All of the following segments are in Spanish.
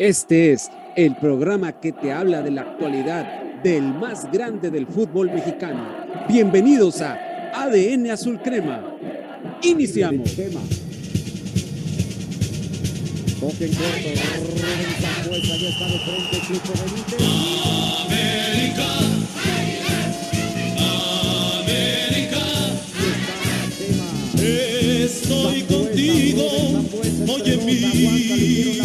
Este es el programa que te habla de la actualidad del más grande del fútbol mexicano. Bienvenidos a ADN Azul Crema. Iniciamos. Toquen corto, Rubén Zambuesa ya está de frente, Chico Benítez. América, América, estoy contigo, oye mi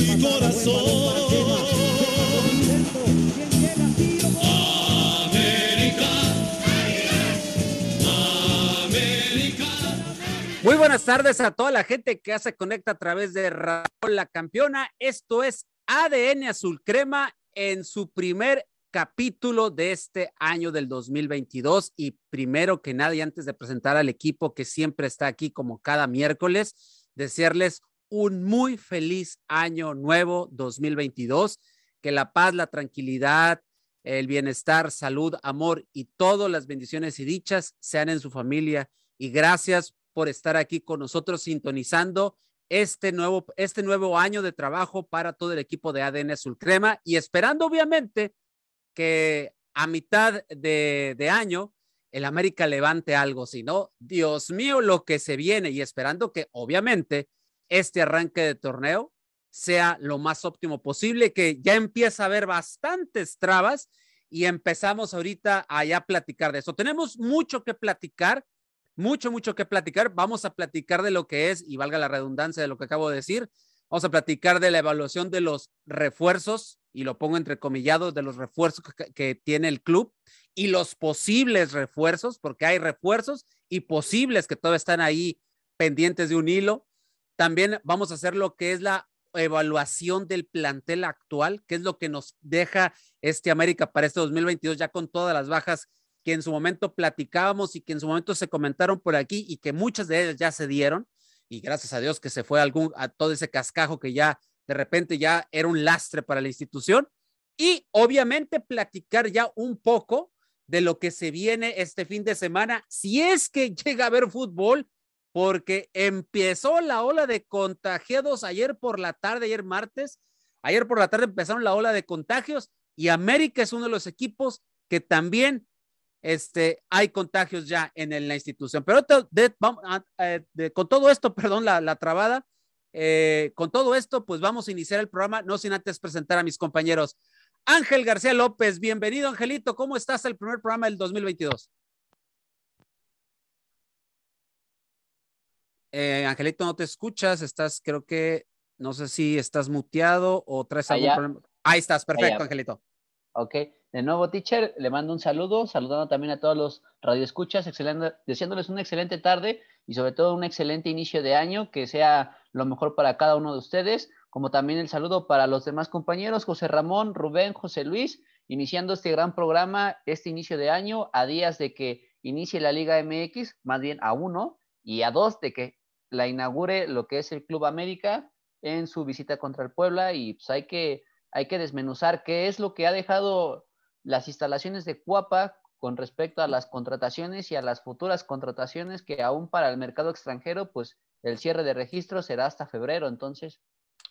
buenas tardes a toda la gente que se conecta a través de Radio La Campeona. Esto es ADN Azul Crema en su primer capítulo de este año del 2022. Y primero que nada, y antes de presentar al equipo que siempre está aquí como cada miércoles, desearles un muy feliz año nuevo 2022. Que la paz, la tranquilidad, el bienestar, salud, amor y todas las bendiciones y dichas sean en su familia. Y gracias por estar aquí con nosotros sintonizando este nuevo, este nuevo año de trabajo para todo el equipo de ADN Azul Crema y esperando obviamente que a mitad de, año el América levante algo, si no, Dios mío, lo que se viene y esperando que obviamente este arranque de torneo sea lo más óptimo posible, que ya empieza a haber bastantes trabas y empezamos ahorita a ya platicar de eso. Tenemos mucho que platicar, mucho, mucho que platicar. Vamos a platicar de lo que es, y valga la redundancia de lo que acabo de decir, vamos a platicar de la evaluación de los refuerzos, y lo pongo entre comillados, de los refuerzos que, que tiene el club y los posibles refuerzos, porque hay refuerzos y posibles que todavía están ahí pendientes de un hilo. También vamos a hacer lo que es la evaluación del plantel actual, que es lo que nos deja este América para este 2022, ya con todas las bajas que en su momento platicábamos y que en su momento se comentaron por aquí y que muchas de ellas ya se dieron. Y gracias a Dios que se fue algún, a todo ese cascajo que ya de repente ya era un lastre para la institución. Y obviamente platicar ya un poco de lo que se viene este fin de semana, si es que llega a haber fútbol, porque empezó la ola de contagiados ayer por la tarde, ayer martes, ayer por la tarde empezaron la ola de contagios y América es uno de los equipos que también este, hay contagios ya en, la institución. Pero te- de- vamos a- eh, de- con todo esto, perdón, la, la trabada, eh, con todo esto, pues vamos a iniciar el programa, no sin antes presentar a mis compañeros. Ángel García López, bienvenido Angelito, ¿cómo estás el primer programa del 2022? Eh, Angelito, no te escuchas, estás, creo que, no sé si estás muteado o traes algún Allá. problema. Ahí estás, perfecto, Allá. Angelito. Ok, de nuevo, teacher, le mando un saludo, saludando también a todos los radioescuchas, excelente, deseándoles una excelente tarde y sobre todo un excelente inicio de año, que sea lo mejor para cada uno de ustedes, como también el saludo para los demás compañeros, José Ramón, Rubén, José Luis, iniciando este gran programa, este inicio de año, a días de que inicie la Liga MX, más bien a uno, y a dos de que la inaugure lo que es el Club América en su visita contra el Puebla, y pues hay que hay que desmenuzar qué es lo que ha dejado las instalaciones de Cuapa con respecto a las contrataciones y a las futuras contrataciones que aún para el mercado extranjero, pues el cierre de registro será hasta febrero, entonces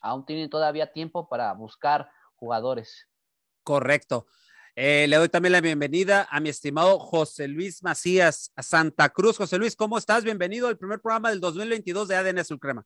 aún tienen todavía tiempo para buscar jugadores. Correcto. Eh, le doy también la bienvenida a mi estimado José Luis Macías, Santa Cruz. José Luis, ¿cómo estás? Bienvenido al primer programa del 2022 de ADN Azul Crema.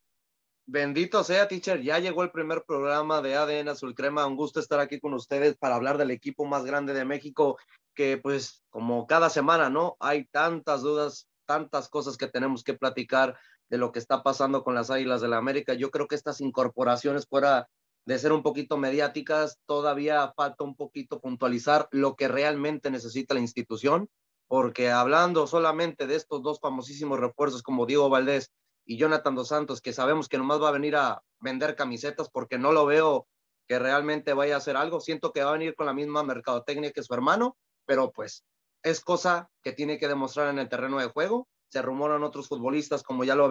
Bendito sea, teacher. Ya llegó el primer programa de ADN Azul Crema. Un gusto estar aquí con ustedes para hablar del equipo más grande de México, que pues como cada semana, ¿no? Hay tantas dudas, tantas cosas que tenemos que platicar de lo que está pasando con las Águilas de la América. Yo creo que estas incorporaciones fuera de ser un poquito mediáticas, todavía falta un poquito puntualizar lo que realmente necesita la institución, porque hablando solamente de estos dos famosísimos refuerzos como Diego Valdés y Jonathan Dos Santos, que sabemos que nomás va a venir a vender camisetas porque no lo veo que realmente vaya a hacer algo. Siento que va a venir con la misma mercadotecnia que su hermano, pero pues es cosa que tiene que demostrar en el terreno de juego. Se rumoran otros futbolistas, como ya lo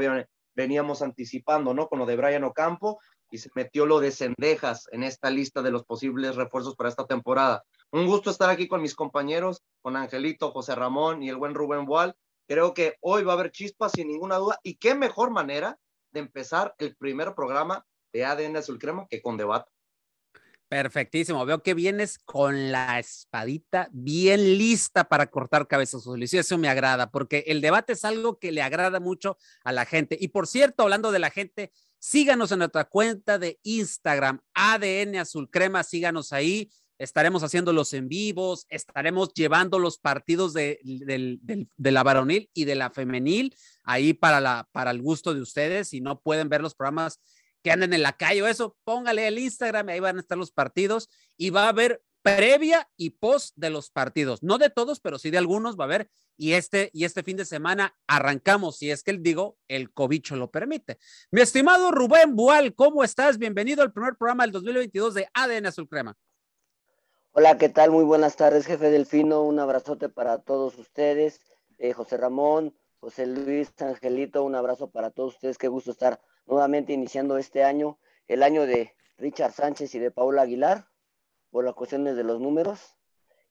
veníamos anticipando, ¿no? Con lo de Brian Ocampo, y se metió lo de Cendejas en esta lista de los posibles refuerzos para esta temporada. Un gusto estar aquí con mis compañeros, con Angelito, José Ramón y el buen Rubén Boal. Creo que hoy va a haber chispas sin ninguna duda. Y qué mejor manera de empezar el primer programa de ADN Azul Crema que con debate. Perfectísimo. Veo que vienes con la espadita bien lista para cortar cabezas, Luis. Y eso me agrada, porque el debate es algo que le agrada mucho a la gente. Y por cierto, hablando de la gente, síganos en nuestra cuenta de Instagram, ADN Azul Crema, síganos ahí. Estaremos haciendo los en vivos, estaremos llevando los partidos de, de la varonil y de la femenil ahí para, la, para el gusto de ustedes. Si no pueden ver los programas que anden en la calle o eso, póngale el Instagram, ahí van a estar los partidos y va a haber previa y post de los partidos, no de todos, pero sí de algunos va a haber y este y este fin de semana arrancamos, si es que el digo, el cobicho lo permite. Mi estimado Rubén Bual, ¿cómo estás? Bienvenido al primer programa del 2022 de ADN Azul Crema. Hola, ¿qué tal? Muy buenas tardes, jefe Delfino. Un abrazote para todos ustedes. Eh, José Ramón, José Luis, Angelito, un abrazo para todos ustedes. Qué gusto estar nuevamente iniciando este año, el año de Richard Sánchez y de Paula Aguilar, por las cuestiones de los números.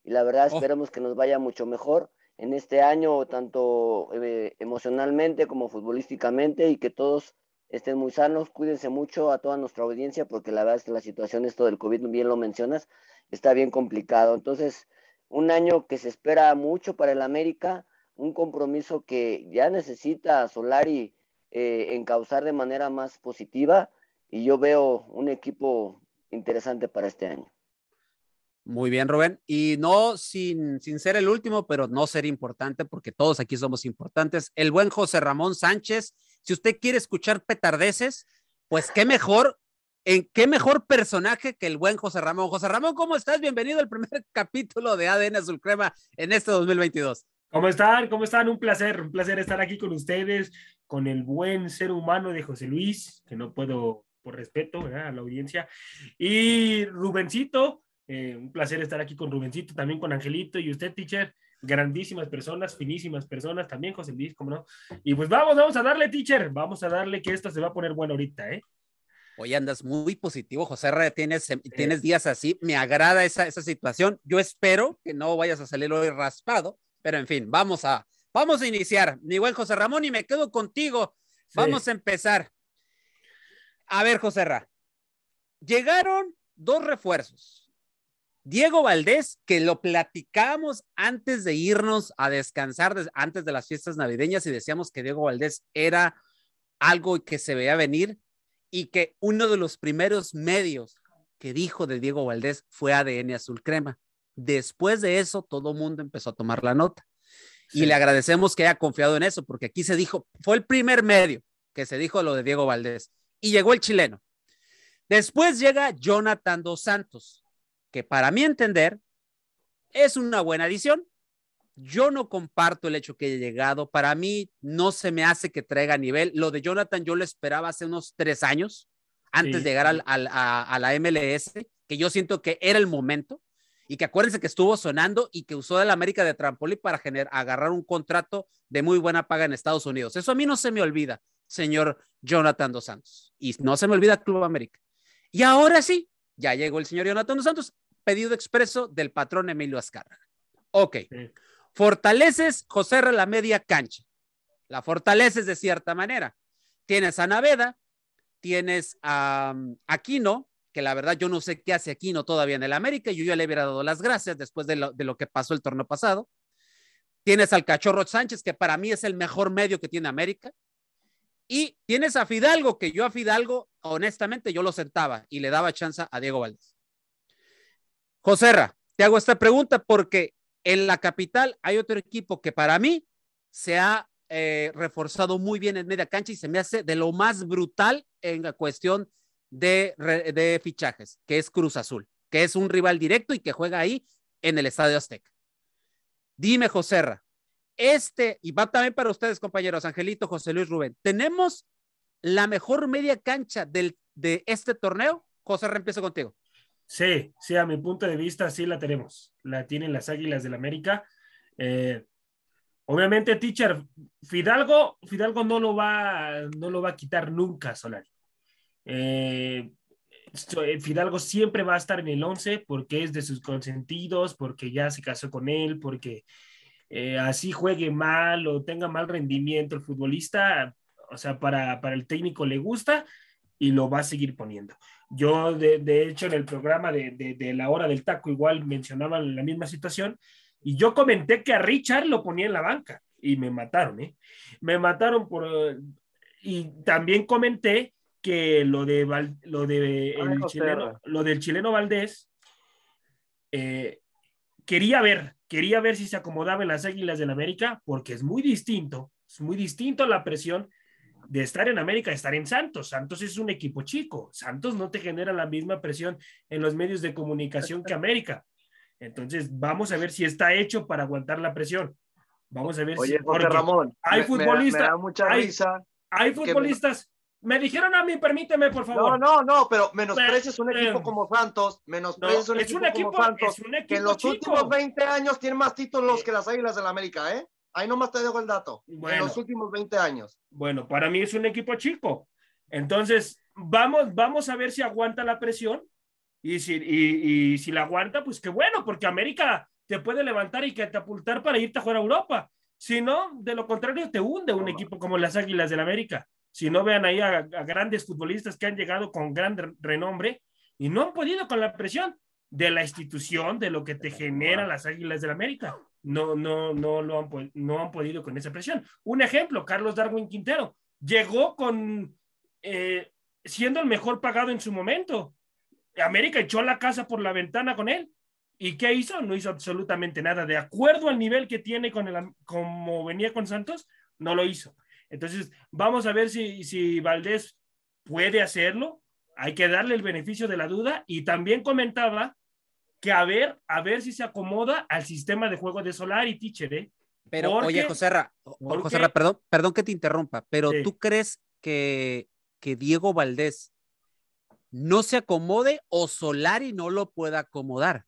Y la verdad, Oh. esperemos que nos vaya mucho mejor en este año, tanto eh, emocionalmente como futbolísticamente, y que todos estén muy sanos. Cuídense mucho a toda nuestra audiencia, porque la verdad es que la situación, esto del COVID, bien lo mencionas, está bien complicado. Entonces, un año que se espera mucho para el América, un compromiso que ya necesita Solari eh, encauzar de manera más positiva y yo veo un equipo interesante para este año. Muy bien, Rubén. Y no sin, sin ser el último, pero no ser importante, porque todos aquí somos importantes. El buen José Ramón Sánchez, si usted quiere escuchar petardeces, pues qué mejor, en qué mejor personaje que el buen José Ramón. José Ramón, ¿cómo estás? Bienvenido al primer capítulo de ADN Azul Crema en este 2022. ¿Cómo están? ¿Cómo están? Un placer, un placer estar aquí con ustedes, con el buen ser humano de José Luis, que no puedo, por respeto a la audiencia, y Rubencito, eh, un placer estar aquí con Rubencito, también con Angelito y usted, teacher, grandísimas personas, finísimas personas, también José Luis, ¿cómo no? Y pues vamos, vamos a darle, teacher, vamos a darle que esto se va a poner bueno ahorita, ¿eh? Hoy andas muy positivo, José R. Tienes, tienes días así. Me agrada esa, esa situación. Yo espero que no vayas a salir hoy raspado, pero en fin, vamos a, vamos a iniciar. Mi buen José Ramón, y me quedo contigo. Sí. Vamos a empezar. A ver, José Ra. Llegaron dos refuerzos. Diego Valdés, que lo platicamos antes de irnos a descansar, des- antes de las fiestas navideñas, y decíamos que Diego Valdés era algo que se veía venir y que uno de los primeros medios que dijo de Diego Valdés fue ADN Azul Crema. Después de eso, todo el mundo empezó a tomar la nota. Y le agradecemos que haya confiado en eso, porque aquí se dijo, fue el primer medio que se dijo lo de Diego Valdés. Y llegó el chileno. Después llega Jonathan Dos Santos, que para mi entender es una buena adición. Yo no comparto el hecho que haya llegado. Para mí no se me hace que traiga nivel. Lo de Jonathan yo lo esperaba hace unos tres años, antes Sí. de llegar al- al- a, a la MLS, que yo siento que era el momento. Y que acuérdense que estuvo sonando y que usó el América de trampolín para generar, agarrar un contrato de muy buena paga en Estados Unidos. Eso a mí no se me olvida, señor Jonathan Dos Santos. Y no se me olvida Club América. Y ahora sí, ya llegó el señor Jonathan Dos Santos, pedido expreso del patrón Emilio Azcárraga. Ok. Sí. Fortaleces, José la media cancha. La fortaleces de cierta manera. Tienes a Naveda, tienes a um, Aquino, que la verdad yo no sé qué hace Aquino todavía en el América, yo ya le hubiera dado las gracias después de lo, de lo que pasó el torneo pasado. Tienes al Cachorro Sánchez, que para mí es el mejor medio que tiene América. Y tienes a Fidalgo, que yo a Fidalgo, honestamente, yo lo sentaba y le daba chance a Diego Valdés. Joserra, te hago esta pregunta porque en la capital hay otro equipo que para mí se ha eh, reforzado muy bien en media cancha y se me hace de lo más brutal en la cuestión de, fichajes, que es Cruz Azul, que es un rival directo y que juega ahí en el Estadio Azteca. Dime, Joserra, este, y va también para ustedes, compañeros, Angelito, José Luis Rubén, ¿tenemos la mejor media cancha del, de este torneo? José, empiezo contigo. Sí, sí, a mi punto de vista sí la tenemos. La tienen las Águilas del América. Eh, obviamente, teacher, Fidalgo, Fidalgo no lo va, no lo va a quitar nunca, Solari. Eh, eh, Fidalgo siempre va a estar en el 11 porque es de sus consentidos, porque ya se casó con él, porque eh, así juegue mal o tenga mal rendimiento el futbolista, o sea, para, para el técnico le gusta y lo va a seguir poniendo. Yo, de, de hecho, en el programa de, de, de, la hora del taco igual mencionaban la misma situación y yo comenté que a Richard lo ponía en la banca y me mataron, ¿eh? Me mataron por... Y también comenté que lo de, lo de el chileno, lo del chileno Valdés, eh, quería ver, quería ver si se acomodaba en las Águilas del América, porque es muy distinto, es muy distinto la presión de estar en América, de estar en Santos. Santos es un equipo chico. Santos no te genera la misma presión en los medios de comunicación que América. Entonces, vamos a ver si está hecho para aguantar la presión. Vamos a ver Oye, si. José Ramón, hay futbolistas. Hay. Hay futbolistas. Me... me... dijeron a mí, permíteme, por favor. No, no, no, pero menosprecias un equipo como Santos, menosprecias no, un, equipo un equipo como Santos, es un equipo que en los chico. últimos 20 años tiene más títulos que las Águilas del la América, ¿eh? Ahí nomás te dejo el dato. Bueno, en los últimos 20 años. Bueno, para mí es un equipo chico. Entonces, vamos, vamos a ver si aguanta la presión. Y si, y, y si la aguanta, pues qué bueno, porque América te puede levantar y catapultar para irte a jugar a Europa. Si no, de lo contrario, te hunde un equipo como las Águilas del la América. Si no vean ahí a, a, grandes futbolistas que han llegado con gran renombre y no han podido con la presión de la institución, de lo que te genera las Águilas del la América. No, no, no, lo han, no han podido con esa presión. Un ejemplo, Carlos Darwin Quintero llegó con eh, siendo el mejor pagado en su momento. América echó la casa por la ventana con él. ¿Y qué hizo? No hizo absolutamente nada. De acuerdo al nivel que tiene con el, como venía con Santos, no lo hizo. Entonces, vamos a ver si, si Valdés puede hacerlo. Hay que darle el beneficio de la duda. Y también comentaba que a ver, a ver si se acomoda al sistema de juego de Solari, teacher, ¿eh? Pero, porque, oye, José Ra, José Ra, perdón, perdón que te interrumpa, pero sí. ¿tú crees que, que Diego Valdés no se acomode o Solari no lo pueda acomodar?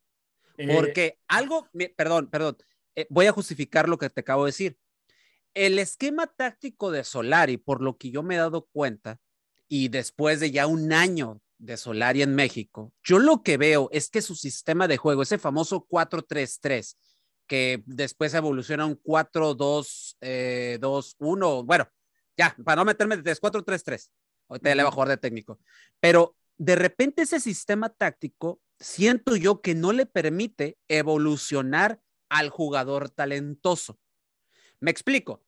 Porque eh, algo, perdón, perdón, eh, voy a justificar lo que te acabo de decir. El esquema táctico de Solari, por lo que yo me he dado cuenta, y después de ya un año de Solari en México, yo lo que veo es que su sistema de juego, ese famoso 4-3-3, que después evoluciona a un 4-2-2-1, eh, bueno, ya, para no meterme de 4-3-3, ahorita ya le voy a jugar de técnico, pero de repente ese sistema táctico siento yo que no le permite evolucionar al jugador talentoso. Me explico.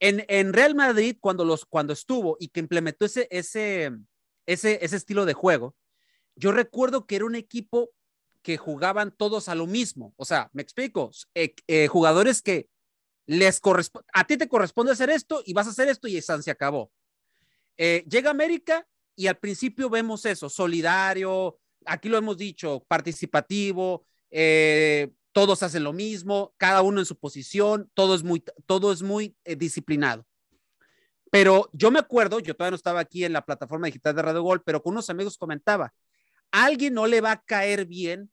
En, en Real Madrid, cuando, los, cuando estuvo y que implementó ese, ese, ese, ese estilo de juego, yo recuerdo que era un equipo que jugaban todos a lo mismo. O sea, me explico, eh, eh, jugadores que les corresponde, a ti te corresponde hacer esto y vas a hacer esto y San se acabó. Eh, llega América y al principio vemos eso, solidario, aquí lo hemos dicho, participativo, eh, todos hacen lo mismo, cada uno en su posición, todo es muy, todo es muy disciplinado. Pero yo me acuerdo, yo todavía no estaba aquí en la plataforma digital de Radio Gol, pero con unos amigos comentaba, a alguien no le va a caer bien,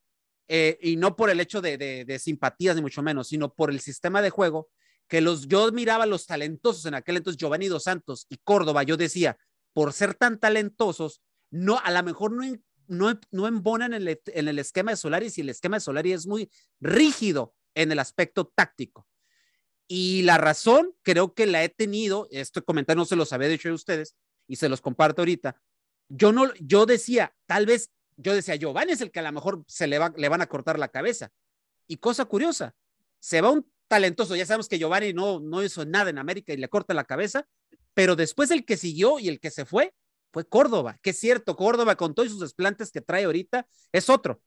eh, y no por el hecho de, de, simpatías ni mucho menos, sino por el sistema de juego, que los, yo miraba los talentosos en aquel entonces, Giovanni Dos Santos y Córdoba, yo decía, por ser tan talentosos, no, a lo mejor no, no, no embonan en el, en el esquema de Solari si el esquema de Solari es muy rígido en el aspecto táctico. Y la razón creo que la he tenido, este comentario no se los había dicho a ustedes y se los comparto ahorita. Yo no, yo decía, tal vez, yo decía, Giovanni es el que a lo mejor se le, va, le van a cortar la cabeza. Y cosa curiosa, se va un talentoso, ya sabemos que Giovanni no, no hizo nada en América y le corta la cabeza, pero después el que siguió y el que se fue fue Córdoba, que es cierto, Córdoba con todos sus desplantes que trae ahorita es otro,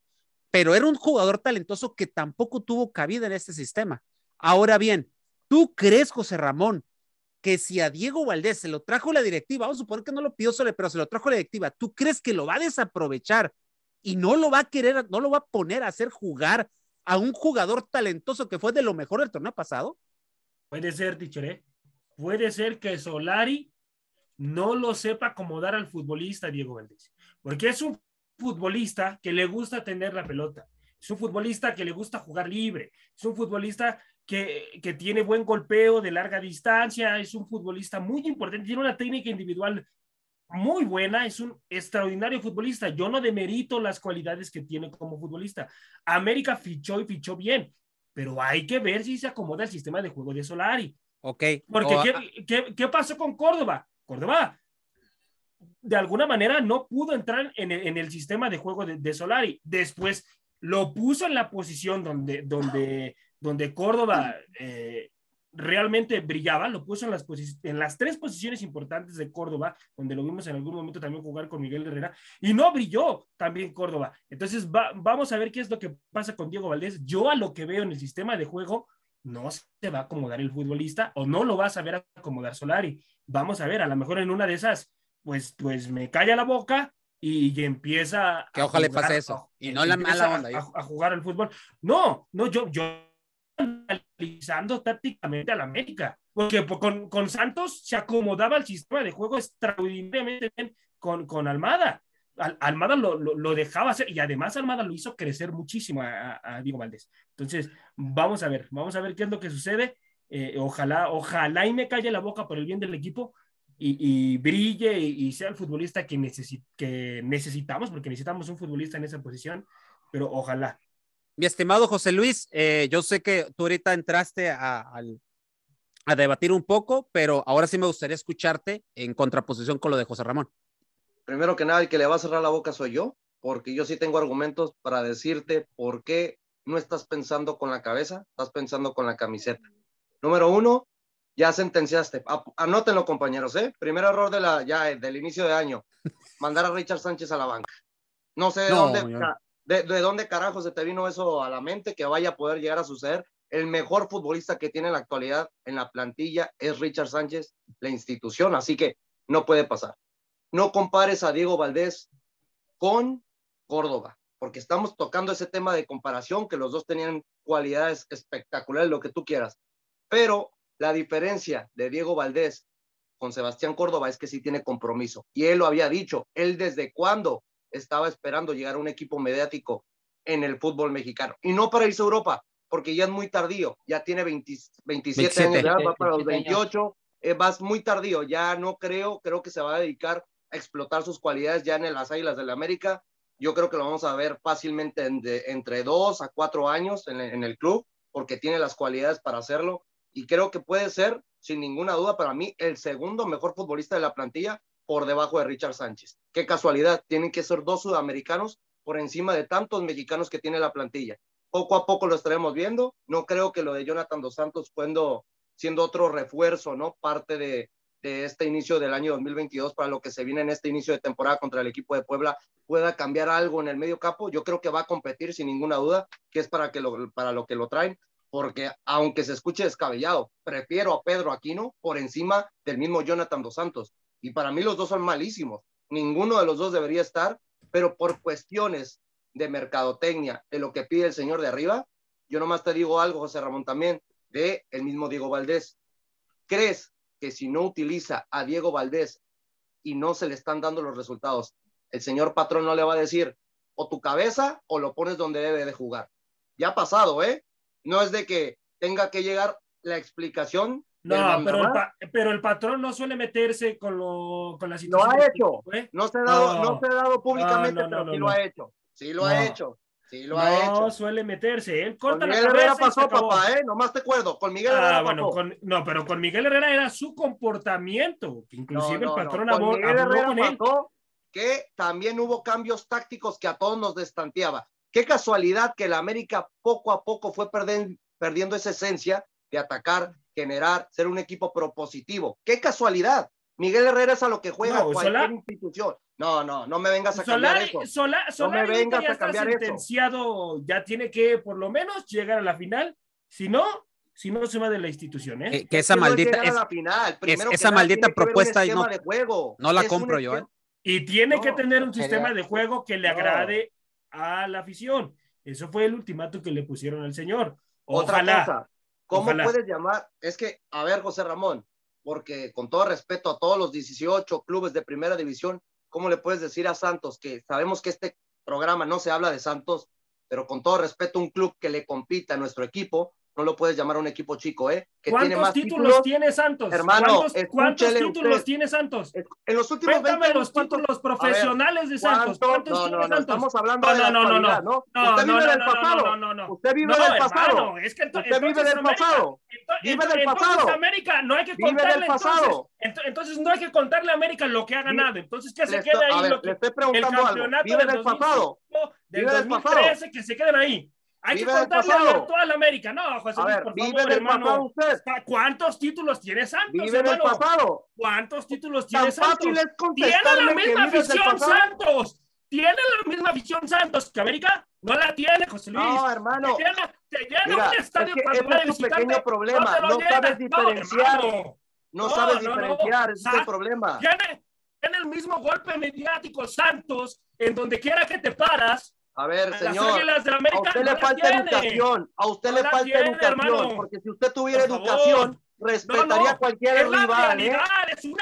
pero era un jugador talentoso que tampoco tuvo cabida en este sistema. Ahora bien, ¿tú crees, José Ramón, que si a Diego Valdés se lo trajo la directiva, vamos a suponer que no lo pidió solo, pero se lo trajo la directiva, ¿tú crees que lo va a desaprovechar y no lo va a querer, no lo va a poner a hacer jugar a un jugador talentoso que fue de lo mejor del torneo pasado? Puede ser, Tichere. Puede ser que Solari no lo sepa acomodar al futbolista Diego Valdés, porque es un futbolista que le gusta tener la pelota, es un futbolista que le gusta jugar libre, es un futbolista que, que tiene buen golpeo de larga distancia, es un futbolista muy importante, tiene una técnica individual muy buena, es un extraordinario futbolista. Yo no demerito las cualidades que tiene como futbolista. América fichó y fichó bien, pero hay que ver si se acomoda el sistema de juego de Solari. Ok. Porque, oh, ¿qué, qué, ¿qué pasó con Córdoba? Córdoba de alguna manera no pudo entrar en el, en el sistema de juego de, de, Solari. Después lo puso en la posición donde, donde, donde Córdoba eh, realmente brillaba, lo puso en las, en las tres posiciones importantes de Córdoba, donde lo vimos en algún momento también jugar con Miguel Herrera, y no brilló también Córdoba. Entonces va, vamos a ver qué es lo que pasa con Diego Valdés. Yo a lo que veo en el sistema de juego, no se va a acomodar el futbolista o no lo va a saber acomodar Solari. Vamos a ver, a lo mejor en una de esas, pues, pues me calla la boca y, y empieza que ojalá le pase eso y no la mala onda a, a, jugar al fútbol. No no yo yo analizando tácticamente al América porque con, con Santos se acomodaba el sistema de juego extraordinariamente bien con, con Almada. Al, Almada lo, lo, lo, dejaba hacer y además Almada lo hizo crecer muchísimo a, a, Diego Valdés. Entonces vamos a ver vamos a ver qué es lo que sucede. Eh, ojalá ojalá y me calle la boca por el bien del equipo y, y, brille y, y, sea el futbolista que, necesit que necesitamos, porque necesitamos un futbolista en esa posición, pero ojalá. Mi estimado José Luis, eh, yo sé que tú ahorita entraste a, a, a, debatir un poco, pero ahora sí me gustaría escucharte en contraposición con lo de José Ramón. Primero que nada, el que le va a cerrar la boca soy yo, porque yo sí tengo argumentos para decirte por qué no estás pensando con la cabeza, estás pensando con la camiseta. Número uno, ya sentenciaste. Anótenlo, compañeros, ¿eh? Primer error de la, ya, del inicio de año. Mandar a Richard Sánchez a la banca. No sé de, no, dónde, de, de, dónde carajo se te vino eso a la mente, que vaya a poder llegar a suceder. El mejor futbolista que tiene en la actualidad en la plantilla es Richard Sánchez, la institución, así que no puede pasar. No compares a Diego Valdés con Córdoba, porque estamos tocando ese tema de comparación, que los dos tenían cualidades espectaculares, lo que tú quieras. Pero la diferencia de Diego Valdés con Sebastián Córdoba es que sí tiene compromiso. Y él lo había dicho, él desde cuándo estaba esperando llegar a un equipo mediático en el fútbol mexicano. Y no para irse a Europa, porque ya es muy tardío, ya tiene 20, 27, 27, años, ya va para los 28, eh, vas muy tardío, ya no creo, creo que se va a dedicar a explotar sus cualidades ya en las Águilas del la América. Yo creo que lo vamos a ver fácilmente en de, entre dos a cuatro años en, en el club, porque tiene las cualidades para hacerlo y creo que puede ser, sin ninguna duda, para mí, el segundo mejor futbolista de la plantilla por debajo de Richard Sánchez. Qué casualidad, tienen que ser dos sudamericanos por encima de tantos mexicanos que tiene la plantilla. Poco a poco lo estaremos viendo. No creo que lo de Jonathan Dos Santos siendo, siendo otro refuerzo, ¿no? Parte de, de este inicio del año 2022 para lo que se viene en este inicio de temporada contra el equipo de Puebla pueda cambiar algo en el medio campo. Yo creo que va a competir sin ninguna duda, que es para, que lo, para lo que lo traen porque aunque se escuche descabellado, prefiero a Pedro Aquino por encima del mismo Jonathan Dos Santos. Y para mí los dos son malísimos. Ninguno de los dos debería estar, pero por cuestiones de mercadotecnia, de lo que pide el señor de arriba, yo nomás te digo algo, José Ramón, también, de el mismo Diego Valdés. ¿Crees que si no utiliza a Diego Valdés y no se le están dando los resultados, el señor patrón no le va a decir o tu cabeza o lo pones donde debe de jugar? Ya ha pasado, ¿eh? No es de que tenga que llegar la explicación. No, pero el, pero el, patrón no suele meterse con, lo, con la situación. Lo ha hecho. ¿eh? No, se ha dado, no. no se ha dado públicamente, no, no, pero sí lo ha hecho. Sí lo ha hecho. Sí lo ha hecho. No suele meterse. Él corta con Miguel la Herrera pasó, papá, ¿eh? Nomás te acuerdo. Con Miguel Herrera ah, bueno, con, no, pero con Miguel Herrera era su comportamiento. Inclusive el patrón no. habló, Miguel Herrera con él. Pasó que también hubo cambios tácticos que a todos nos destanteaba. Qué casualidad que la América poco a poco fue perdiendo, perdiendo esa esencia de atacar, generar, ser un equipo propositivo. ¡Qué casualidad! Miguel Herrera es a lo que juega no, cualquier Solá, institución. No, no, no me vengas a cambiar eso. Solá, Solá, no me vengas ya a cambiar está sentenciado, eso. ya tiene que por lo menos llegar a la final. Si no, si no se va de la institución, ¿eh? Que, que esa maldita es, final. es, esa maldita propuesta y no, de juego. no la es compro yo, ¿eh? Y tiene No, que tener un sistema de juego que le agrade a la afición. Eso fue el ultimato que le pusieron al señor. Otra cosa, ¿cómo Ojalá. puedes llamar? Es que, a ver, José Ramón, porque con todo respeto a todos los 18 clubes de primera división, ¿cómo le puedes decir a Santos que sabemos que este programa no se habla de Santos, pero con todo respeto, un club que le compita a nuestro equipo, no lo puedes llamar un equipo chico, ¿eh? Que ¿Cuántos tiene más títulos, títulos. tiene Santos? Hermano, ¿Cuántos, títulos usted. tiene Santos? En los últimos 20 Cuéntame años, los ¿cuántos- títulos ver, profesionales de Santos. ¿cuántos? ¿Cuántos No, tiene no, no, Santos? estamos hablando de la no, no, no, no. Usted vive no, del pasado. no, no. Usted vive del pasado. es que ento- Usted vive del pasado. Vive del pasado. América no hay que Vive del contarle pasado. entonces, ento- entonces no hay que contarle a América lo que ha ganado. Entonces Le se estoy- quede a ahí le estoy preguntando algo. campeonato Vive del pasado. 2005, del Vive del 2013 que se queden ahí. Hay que contarle a la actual América. No, José Luis, ver, por vive favor, hermano. usted. ¿Cuántos títulos tiene Santos, Vive hermano? pasado. ¿Cuántos títulos tiene Santos? es Tiene la que misma afición. Santos. Tiene la misma afición Santos que América. No la tiene, José Luis. No, hermano. Te llena, te llena Mira, un es estadio que ese va de es pequeño problema. No llena. sabes diferenciar. No No, sabes no, no. diferenciar, ese es el problema. Tiene, tiene el mismo golpe mediático Santos en donde quiera que te paras. A ver, señor. A usted le falta educación, a usted No le falta tiene, educación, hermano. porque si usted tuviera educación, respetaría no, a cualquier rival, ¿eh? realidad,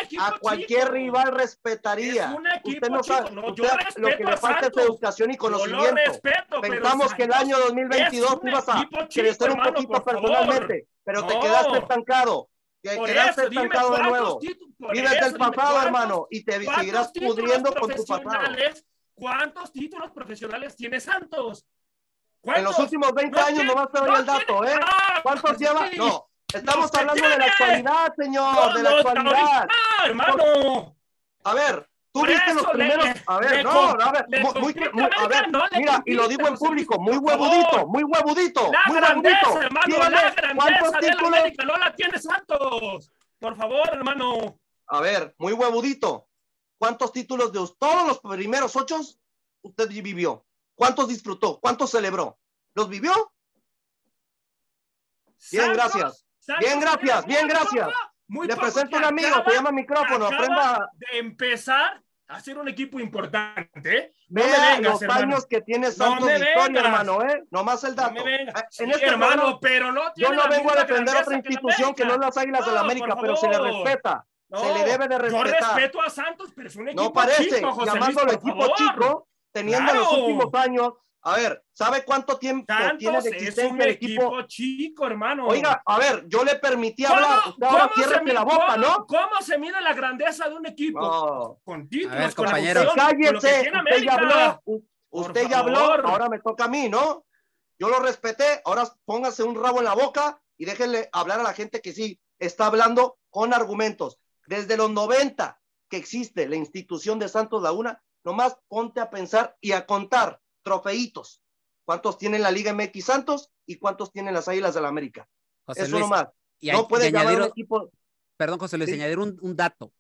equipo A cualquier chico. rival respetaría. Usted no sabe, usted lo que le falta Santos. es educación y conocimiento. respeto, Pensamos que el año 2022 es un ibas a crecer un poquito personalmente, pero te quedaste estancado. Te Por quedaste eso, estancado de nuevo. Vives del pasado, hermano, y te ¿cuántos seguirás pudriendo con tu pasado. ¿Cuántos títulos profesionales tiene Santos? En los ¿Cuántos? últimos 20 No años tiene- nomás te doy no el dato, ¿eh? Ah, ¿Cuántos lleva? No, estamos hablando de la actualidad, señor, No, de la no, actualidad. Hermano. A ver, tú viste los primeros. le- A ver, le no, a ver, le muy, muy- a ver, no mira, y lo digo en Luis, público, muy huevudito, muy huevudito, La muy grandeza, huevudito. hermano, Dígame, la ¿cuántos grandeza de la? América no la tiene Santos. Por favor, hermano. A ver, muy huevudito. ¿Cuántos títulos de todos los primeros ocho usted vivió? ¿Cuántos disfrutó? ¿Cuántos celebró? ¿Los vivió? Bien, gracias. Bien, gracias, bien, gracias. muy Le presento que un amigo, acaba- se llama micrófono, aprenda. de empezar a ser un equipo importante. No me Vea vengas, los hermano. años que tiene No Santos historia, vengas. hermano, ¿eh? Nomás el No dato. me vengas. Sí, En este hermano, programa, pero no yo tiene no la vengo a defender otra institución que no es las Águilas de la No, América, pero se le respeta. No, se le debe de Yo respetar. respeto a Santos, pero es un equipo No parece, chico, José Luis, llamándolo equipo favor. chico, teniendo en los últimos años. A ver, ¿sabe cuánto tiempo tiene de es un existencia el equipo? equipo chico, hermano. Oiga, a ver, yo le permití ¿Cómo- hablar. Usted ahora cómo se ciérrese mide- la boca, cómo- ¿no? ¿Cómo se mide la grandeza de un equipo? No. Con títulos, A ver, con compañeros. con Cállese, usted ya habló. Usted ya habló, favor. ahora me toca a mí, ¿no? Yo lo respeté, ahora póngase un rabo en la boca y déjenle hablar a la gente que sí está hablando con argumentos. Desde los 90 que existe la institución de Santos Laguna, nomás ponte a pensar y a contar trofeitos. ¿Cuántos tiene la Liga MX Santos y cuántos tienen las Águilas del la América? José Eso Luis, nomás. y, no hay- puede y llamar a añadir, un equipo. perdón, José Luis, Sí. añadir un, un dato.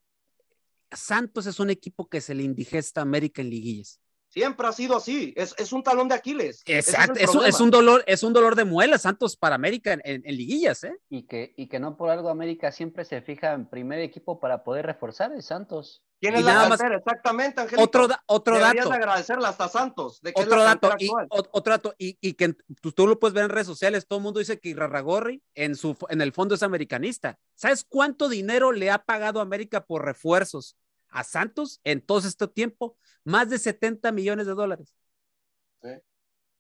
Santos es un equipo que se le indigesta a América en liguillas. Siempre ha sido así. Es, es un talón de Aquiles. Exacto, es, es un dolor, es un dolor de muela Santos para América en, en- en liguillas, ¿eh? Y que, y que no por algo América siempre se fija en primer equipo para poder reforzar el Santos. ¿Quién Y es la nada más- cantera? Exactamente, Angelito. Otro, da- otro Deberías dato. hasta Santos. De que es Otro la dato, y, otro dato, y, y que tú, tú lo puedes ver en redes sociales, todo el mundo dice que Irarragorri en, su, en el fondo es americanista. ¿Sabes cuánto dinero le ha pagado América por refuerzos a Santos en todo este tiempo? Más de 70 millones de dólares.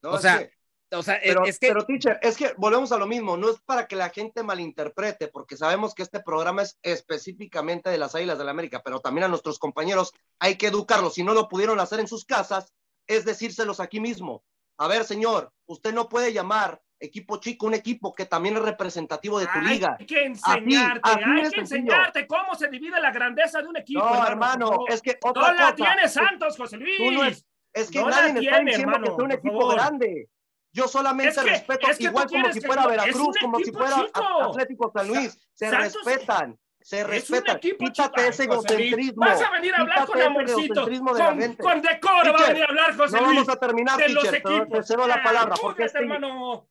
No, o sea, que- O sea, pero, es que pero, teacher, es que volvemos a lo mismo. No es para que la gente malinterprete, porque sabemos que este programa es específicamente de las Águilas del la América, pero también a nuestros compañeros hay que educarlos. Si no lo pudieron hacer en sus casas, es decírselos aquí mismo. A ver, señor, usted no puede llamar equipo chico un equipo que también es representativo de tu liga. Hay que enseñarte, así hay de que sencillo. enseñarte cómo se divide la grandeza de un equipo. No, hermano, favor. es que no otra la cosa, tiene es- Santos, José Luis. tú no es- Es que No la nadie me está tiene, diciendo hermano, que sea un equipo grande. Yo solamente Es que- respeto, es que igual como si fuera no- es Veracruz, como si fuera chico. Atlético San Luis. Se Santos- respetan, se Es un respetan. equipo Quítate ese egocentrismo. Vas a venir a hablar con amorcito. la Con, con decoro va a venir a hablar José No Luis. vamos a terminar, de los pero te equipos. cedo la palabra, porque este- hermano.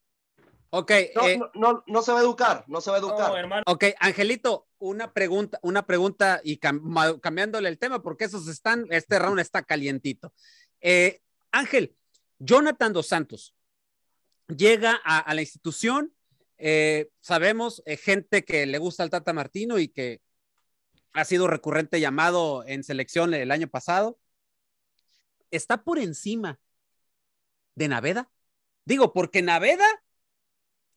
Ok, no, eh, no, no, no se va a educar, no se va a educar. No, hermano. ok, Angelito, una pregunta, una pregunta y cam- cambiándole el tema porque esos están, este round está calientito. Eh, Ángel, Jonathan Dos Santos llega a, a la institución, eh, sabemos, eh, gente que le gusta al Tata Martino y que ha sido recurrente llamado en selección el año pasado, está por encima de Naveda. Digo, porque Naveda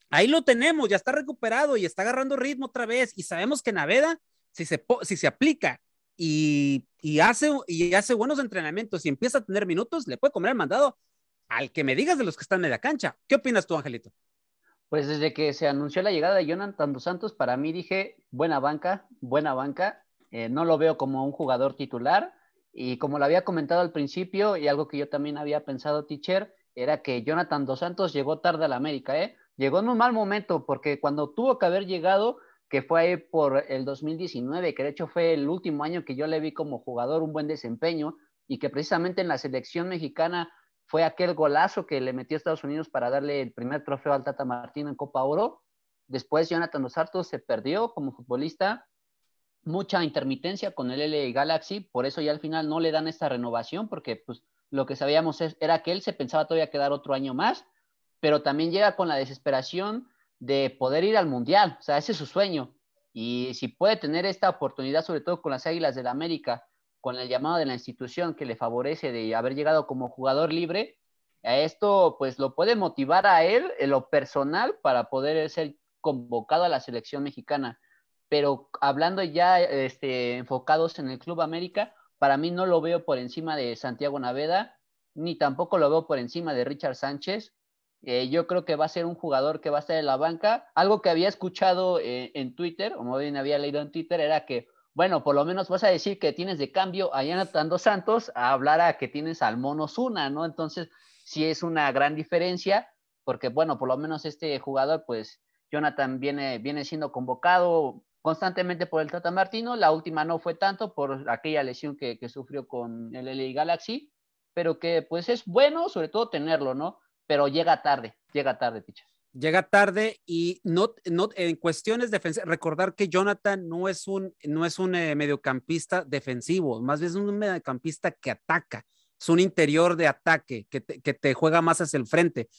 ahí lo tenemos, ya está recuperado y está agarrando ritmo otra vez. Y sabemos que Naveda, si se, si se aplica y, y, hace, y hace buenos entrenamientos y empieza a tener minutos, le puede comer el mandado al que me digas de los que están en la cancha. ¿Qué opinas tú, Angelito? Pues desde que se anunció la llegada de Jonathan Dos Santos, para mí dije, buena banca, buena banca. Eh, no lo veo como un jugador titular. Y como lo había comentado al principio, y algo que yo también había pensado, teacher, era que Jonathan Dos Santos llegó tarde a la América, ¿eh? Llegó en un mal momento, porque cuando tuvo que haber llegado, que fue por el 2019, que de hecho fue el último año que yo le vi como jugador un buen desempeño, y que precisamente en la selección mexicana fue aquel golazo que le metió a Estados Unidos para darle el primer trofeo al Tata Martino en Copa Oro. Después Jonathan Dos Santos se perdió como futbolista, mucha intermitencia con el LA Galaxy, por eso ya al final no le dan esta renovación, porque pues lo que sabíamos era que él se pensaba todavía quedar otro año más, pero también llega con la desesperación de poder ir al Mundial, o sea, ese es su sueño. Y si puede tener esta oportunidad, sobre todo con las Águilas del la América, con el llamado de la institución que le favorece de haber llegado como jugador libre, a esto pues lo puede motivar a él en lo personal para poder ser convocado a la selección mexicana. Pero hablando ya este, enfocados en el Club América, para mí no lo veo por encima de Santiago Naveda, ni tampoco lo veo por encima de Richard Sánchez. Eh, yo creo que va a ser un jugador que va a estar en la banca. Algo que había escuchado eh, en Twitter, o más bien había leído en Twitter, era que bueno, por lo menos vas a decir que tienes de cambio a Jonathan Dos Santos a hablar a que tienes al Mono Zuna, ¿no? Entonces, sí es una gran diferencia, porque bueno, por lo menos este jugador, pues Jonathan viene, viene siendo convocado constantemente por el Tata Martino, la última no fue tanto por aquella lesión que, que sufrió con el LA Galaxy, pero que pues es bueno sobre todo tenerlo, ¿no? Pero llega tarde, llega tarde, Ticha llega tarde y no, no en cuestiones defensivas, recordar que Jonathan no es un, no es un eh, mediocampista defensivo, más bien es un mediocampista que ataca, es un interior de ataque que te, que te juega más hacia el frente.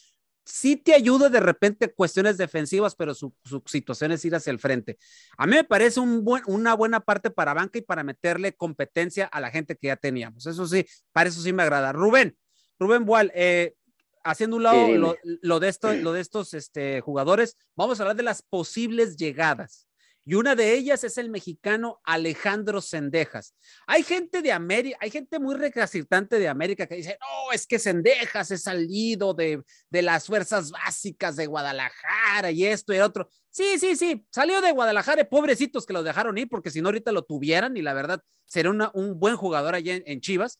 Sí te ayuda de repente cuestiones defensivas, pero su, su, situación es ir hacia el frente. A mí me parece un buen, una buena parte para banca y para meterle competencia a la gente que ya teníamos. Eso sí, para eso sí me agrada. Rubén, Rubén Boal, eh, haciendo un lado lo, de esto, lo de estos este, jugadores, vamos a hablar de las posibles llegadas. Y una de ellas es el mexicano Alejandro Sendejas. Hay gente de América, hay gente muy recalcitrante de América que dice, no, es que Sendejas es salido de, de las fuerzas básicas de Guadalajara y esto y otro. Sí, sí, sí, salió de Guadalajara, pobrecitos que lo dejaron ir, porque si no ahorita lo tuvieran y la verdad sería un buen jugador allá en Chivas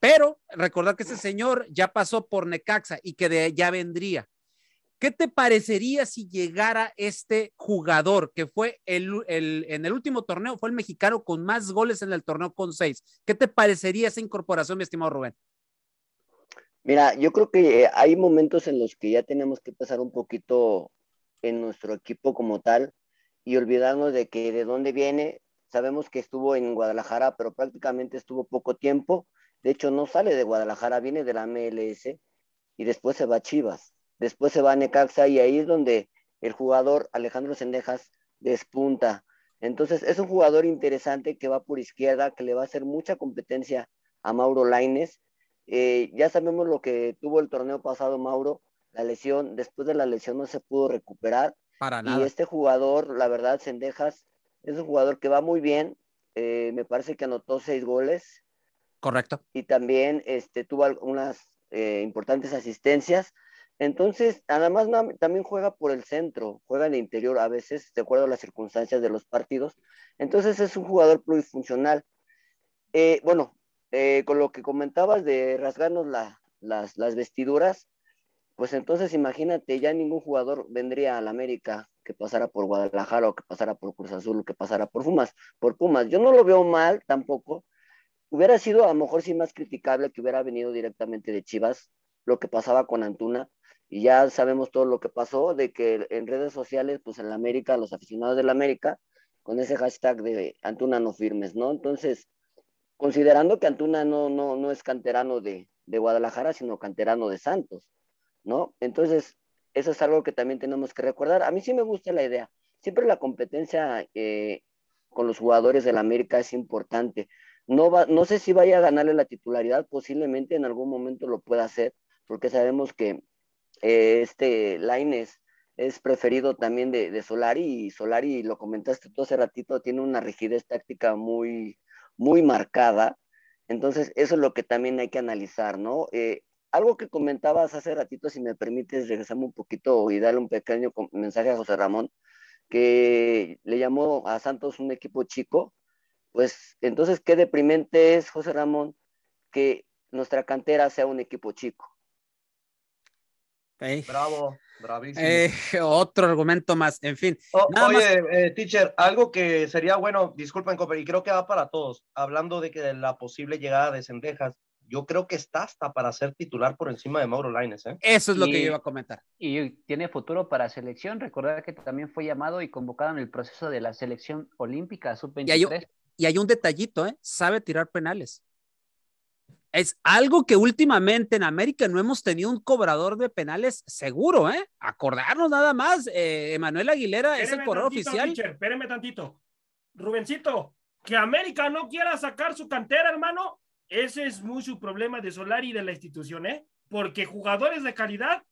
pero recordar que ese señor ya pasó por Necaxa y que de ya vendría. ¿Qué te parecería si llegara este jugador que fue el, el, en el último torneo, fue el mexicano con más goles en el torneo con seis? ¿Qué te parecería esa incorporación, mi estimado Rubén? Mira, yo creo que eh, hay momentos en los que ya tenemos que pasar un poquito en nuestro equipo como tal y olvidarnos de que de dónde viene. Sabemos que estuvo en Guadalajara, pero prácticamente estuvo poco tiempo de hecho, no sale de Guadalajara, viene de la MLS y después se va a Chivas. Después se va a Necaxa y ahí es donde el jugador Alejandro Sendejas despunta. Entonces, es un jugador interesante que va por izquierda, que le va a hacer mucha competencia a Mauro Laines. Eh, ya sabemos lo que tuvo el torneo pasado Mauro, la lesión, después de la lesión no se pudo recuperar. Para nada. Y este jugador, la verdad, Sendejas, es un jugador que va muy bien. Eh, me parece que anotó seis goles Correcto. Y también este, tuvo algunas eh, importantes asistencias. Entonces, además también juega por el centro, juega en el interior a veces, de acuerdo a las circunstancias de los partidos. Entonces es un jugador plurifuncional. Eh, bueno, eh, con lo que comentabas de rasgarnos las, las vestiduras, pues entonces imagínate, ya ningún jugador vendría a la América que pasara por Guadalajara o que pasara por Cruz Azul o que pasara por Pumas, por Pumas. Yo no lo veo mal tampoco, Hubiera sido a lo mejor sí más criticable que hubiera venido directamente de Chivas, lo que pasaba con Antuna, y ya sabemos todo lo que pasó, de que en redes sociales, pues en la América, los aficionados de la América, con ese hashtag de Antuna no firmes, ¿no? Entonces, considerando que Antuna no, no, no es canterano de, de Guadalajara, sino canterano de Santos, ¿no? Entonces, eso es algo que también tenemos que recordar. A mí sí me gusta la idea. Siempre la competencia eh, con los jugadores de la América es importante. No, va, no sé si vaya a ganarle la titularidad, posiblemente en algún momento lo pueda hacer, porque sabemos que eh, este Laines es preferido también de, de Solari y Solari, lo comentaste tú hace ratito, tiene una rigidez táctica muy, muy marcada. Entonces, eso es lo que también hay que analizar, ¿no? Eh, algo que comentabas hace ratito, si me permites, regresamos un poquito y darle un pequeño mensaje a José Ramón, que le llamó a Santos un equipo chico. Pues entonces, qué deprimente es, José Ramón, que nuestra cantera sea un equipo chico. Bravo, bravísimo. Eh, otro argumento más, en fin. O- nada más- oye, eh, teacher, algo que sería bueno, disculpen, Cooper, y creo que va para todos, hablando de que de la posible llegada de Sendejas, yo creo que está hasta para ser titular por encima de Mauro Laines, ¿eh? Eso es lo que yo iba a comentar. Y tiene futuro para selección. Recordar que también fue llamado y convocado en el proceso de la selección olímpica Y hay, un- sub-23. Y hay un detallito, ¿eh? Sabe tirar penales. Es algo que últimamente en América no hemos tenido un cobrador de penales seguro, ¿eh? Acordarnos nada más, eh, Emanuel Aguilera es el tantito, oficial. teacher, espéreme tantito. Rubencito, que América no quiera sacar su cantera, hermano, ese es muy su problema de Solari y de la institución, ¿eh? Porque jugadores de calidad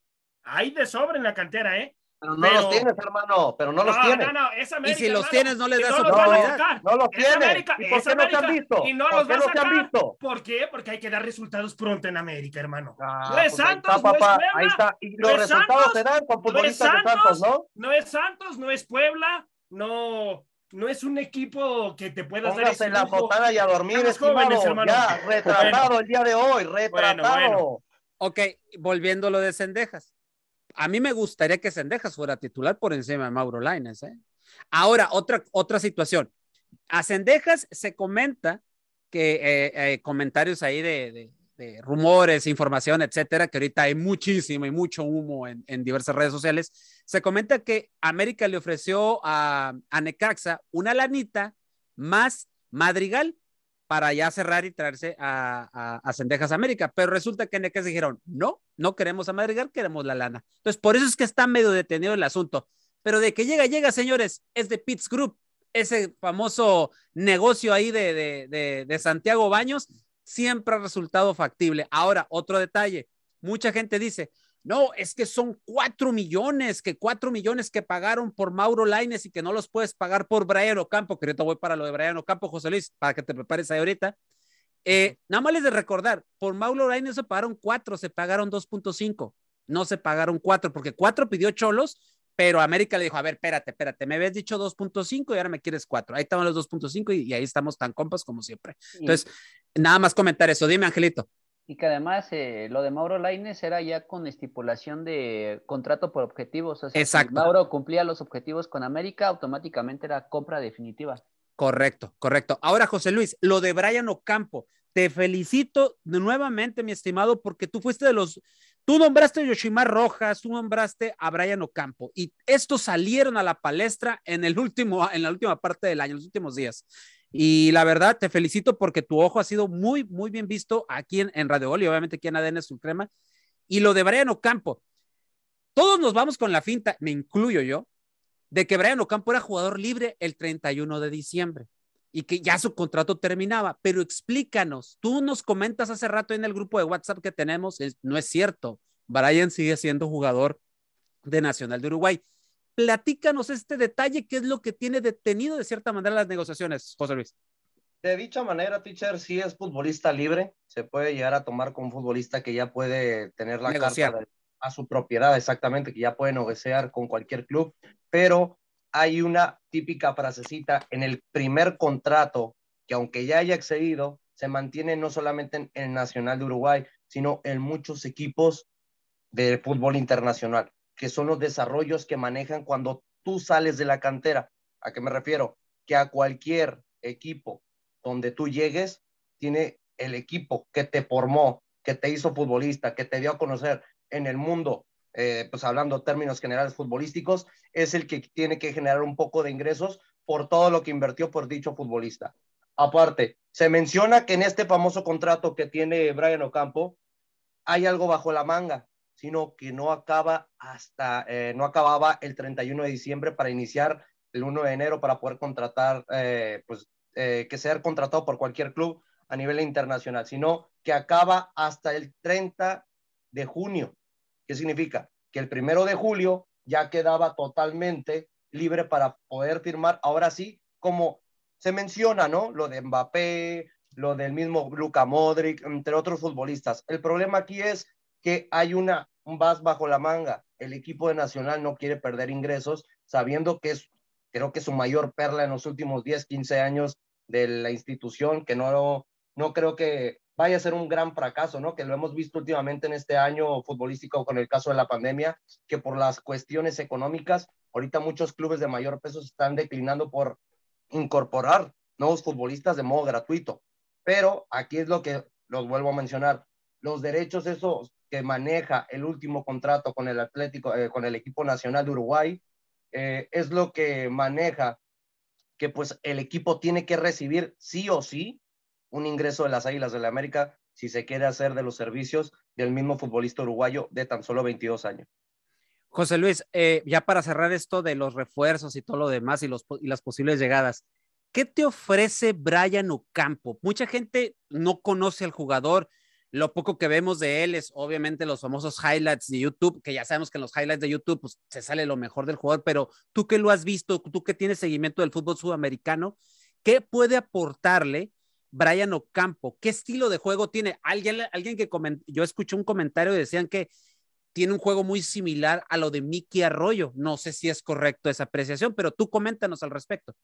hay de sobra en la cantera, ¿eh? Pero no Pero- los tienes, hermano, pero no, los No, tienes. no, no, es América, Y si los hermano, tienes, no les das no los oportunidad. van a sacar. No los Es tienes. América, ¿Y por qué no se han América, visto? Y no ¿Por los qué va a no se han sacar. visto? ¿Por qué? Porque hay que dar resultados pronto en América, hermano. Ah, No es pues ahí Santos, está, no es papá, Puebla, ahí está. Y no los es resultados Santos, se dan con no es futbolistas de Santos, ¿no? No es Santos, no es Puebla, no, no es un equipo que te puedas dar Póngase ese en la lujo. botana y a dormir, jóvenes, hermano. Ya, retratado el día de hoy, retratado. bueno. Ok, volviendo a lo de Cendejas. A mí me gustaría que Cendejas fuera titular por encima de Mauro Laines. ¿eh? Ahora, otra, otra situación. A Cendejas se comenta que eh, eh, comentarios ahí de, de- de rumores, información, etcétera, que ahorita hay muchísimo y mucho humo en, en diversas redes sociales. Se comenta que América le ofreció a, a Necaxa una lanita más Madrigal para ya cerrar y traerse a, a, a América. Pero resulta que Necaxa dijeron, no, no queremos a Madrigal, queremos la lana. Entonces, por eso es que está medio detenido el asunto. Pero de que llega, llega, señores, es de Pitts Group, ese famoso negocio ahí de, de, de, de Santiago Baños, siempre ha resultado factible. Ahora, otro detalle, mucha gente dice, no, es que son cuatro millones, que cuatro millones que pagaron por Mauro Laines y que no los puedes pagar por Brian Ocampo, que ahorita voy para lo de Brian Ocampo, José Luis, para que te prepares ahí ahorita. Eh, nada más les de recordar, por Mauro Laines se pagaron cuatro, se pagaron 2.5, no se pagaron cuatro, porque cuatro pidió Cholos, pero América le dijo, a ver, espérate, espérate, me habías dicho 2.5 y ahora me quieres cuatro. Ahí estaban los 2.5 y, y ahí estamos tan compas como siempre. Entonces, nada más comentar eso. Dime, Angelito. Y que además eh, lo de Mauro Laines era ya con estipulación de contrato por objetivos. O sea, si Exacto. Mauro cumplía los objetivos con América, automáticamente era compra definitiva. Correcto, correcto. Ahora, José Luis, lo de Brian Ocampo, te felicito nuevamente, mi estimado, porque tú fuiste de los, tú nombraste a Yoshimar Rojas, tú nombraste a Brian Ocampo, y estos salieron a la palestra en el último, en la última parte del año, en los últimos días. Y la verdad, te felicito porque tu ojo ha sido muy, muy bien visto aquí en, en Radio Gol y obviamente aquí en ADN Sulcrema. Y lo de Brian Ocampo, todos nos vamos con la finta, me incluyo yo, de que Brian Ocampo era jugador libre el 31 de diciembre y que ya su contrato terminaba. Pero explícanos, tú nos comentas hace rato en el grupo de WhatsApp que tenemos, no es cierto, Brian sigue siendo jugador de Nacional de Uruguay. Platícanos este detalle, qué es lo que tiene detenido de cierta manera las negociaciones, José Luis. De dicha manera, teacher, sí es futbolista libre, se puede llegar a tomar con un futbolista que ya puede tener la Negociar. carta de- a su propiedad, exactamente, que ya puede negociar con cualquier club, pero hay una típica frasecita en el primer contrato que aunque ya haya excedido, se mantiene no solamente en el Nacional de Uruguay, sino en muchos equipos de fútbol internacional, que son los desarrollos que manejan cuando tú sales de la cantera. ¿A qué me refiero? Que a cualquier equipo donde tú llegues, tiene el equipo que te formó, que te hizo futbolista, que te dio a conocer en el mundo, eh, pues hablando términos generales futbolísticos, es el que tiene que generar un poco de ingresos por todo lo que invirtió por dicho futbolista. Aparte, se menciona que en este famoso contrato que tiene Brian Ocampo, hay algo bajo la manga, sino que no acaba hasta, eh, no acababa el 31 de diciembre para iniciar el 1 de enero para poder contratar, eh, pues, eh, que sea contratado por cualquier club a nivel internacional, sino que acaba hasta el 30 de junio. ¿Qué significa? Que el primero de julio ya quedaba totalmente libre para poder firmar. Ahora sí, como se menciona, ¿no? Lo de Mbappé, lo del mismo Luka Modric, entre otros futbolistas. El problema aquí es que hay una, un vas bajo la manga. El equipo de Nacional no quiere perder ingresos, sabiendo que es, creo que su mayor perla en los últimos 10, 15 años de la institución, que no, no creo que vaya a ser un gran fracaso, ¿no? Que lo hemos visto últimamente en este año futbolístico con el caso de la pandemia, que por las cuestiones económicas, ahorita muchos clubes de mayor peso se están declinando por incorporar nuevos futbolistas de modo gratuito. Pero aquí es lo que los vuelvo a mencionar, los derechos esos que maneja el último contrato con el Atlético, eh, con el equipo nacional de Uruguay, eh, es lo que maneja que pues el equipo tiene que recibir sí o sí un ingreso de las Águilas de la América si se quiere hacer de los servicios del mismo futbolista uruguayo de tan solo 22 años. José Luis, eh, ya para cerrar esto de los refuerzos y todo lo demás y, los, y las posibles llegadas, ¿qué te ofrece Brian Ocampo? Mucha gente no conoce al jugador, lo poco que vemos de él es obviamente los famosos highlights de YouTube, que ya sabemos que en los highlights de YouTube pues, se sale lo mejor del jugador, pero tú que lo has visto, tú que tienes seguimiento del fútbol sudamericano, ¿qué puede aportarle Brian Ocampo? ¿Qué estilo de juego tiene? Alguien, alguien que coment... yo escuché un comentario y decían que tiene un juego muy similar a lo de Mickey Arroyo. No sé si es correcto esa apreciación, pero tú coméntanos al respecto.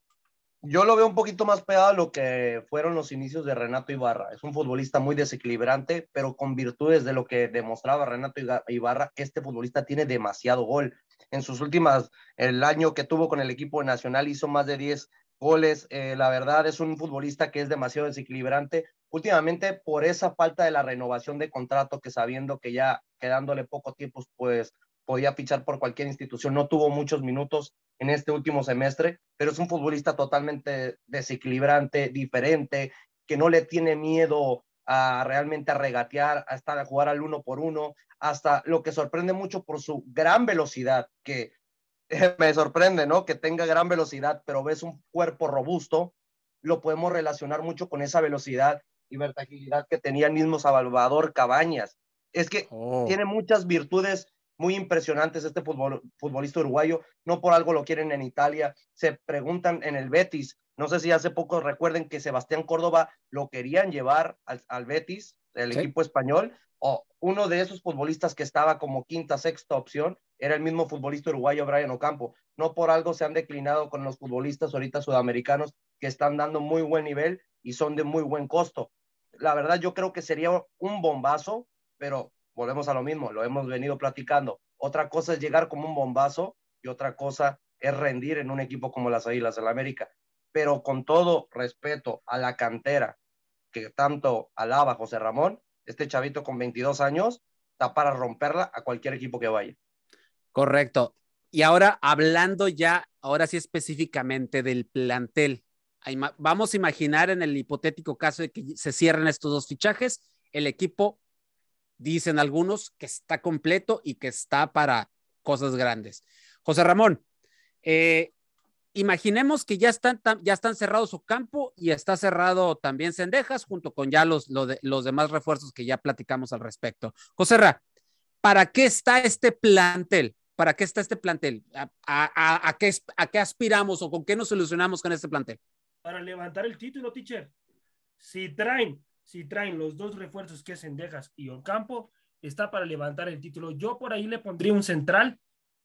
Yo lo veo un poquito más pegado a lo que fueron los inicios de Renato Ibarra. Es un futbolista muy desequilibrante, pero con virtudes de lo que demostraba Renato Ibarra, este futbolista tiene demasiado gol. En sus últimas, el año que tuvo con el equipo nacional hizo más de 10 goles. Eh, la verdad es un futbolista que es demasiado desequilibrante. Últimamente, por esa falta de la renovación de contrato, que sabiendo que ya quedándole poco tiempo, pues podía fichar por cualquier institución, no tuvo muchos minutos en este último semestre, pero es un futbolista totalmente desequilibrante, diferente, que no le tiene miedo a realmente a regatear, hasta a jugar al uno por uno, hasta lo que sorprende mucho por su gran velocidad, que me sorprende, ¿no? Que tenga gran velocidad, pero ves un cuerpo robusto, lo podemos relacionar mucho con esa velocidad y versatilidad que tenía el mismo Salvador Cabañas. Es que oh. tiene muchas virtudes muy impresionantes este futbolista uruguayo. No por algo lo quieren en Italia. Se preguntan en el Betis. No sé si hace poco recuerden que Sebastián Córdoba lo querían llevar al, Betis, el equipo español, o uno de esos futbolistas que estaba como quinta, sexta opción era el mismo futbolista uruguayo Brian Ocampo. No por algo se han declinado con los futbolistas ahorita sudamericanos que están dando muy buen nivel y son de muy buen costo. La verdad yo creo que sería un bombazo, pero volvemos a lo mismo, lo hemos venido platicando. Otra cosa es llegar como un bombazo y otra cosa es rendir en un equipo como las Águilas del la América. Pero con todo respeto a la cantera que tanto alaba José Ramón, este chavito con 22 años está para romperla a cualquier equipo que vaya. Correcto. Y ahora hablando ya, ahora sí específicamente del plantel, vamos a imaginar en el hipotético caso de que se cierren estos dos fichajes, el equipo, dicen algunos, que está completo y que está para cosas grandes. José Ramón, eh, imaginemos que ya están, ya están cerrados su campo y está cerrado también Cendejas, junto con ya los, los demás refuerzos que ya platicamos al respecto. José Ra, ¿para qué está este plantel? ¿Para qué está este plantel? ¿A, qué, ¿A qué aspiramos o con qué nos solucionamos con este plantel? Para levantar el título, teacher. Si traen, si traen los dos refuerzos que es Cendejas y Ocampo, está para levantar el título. Yo por ahí le pondría un central,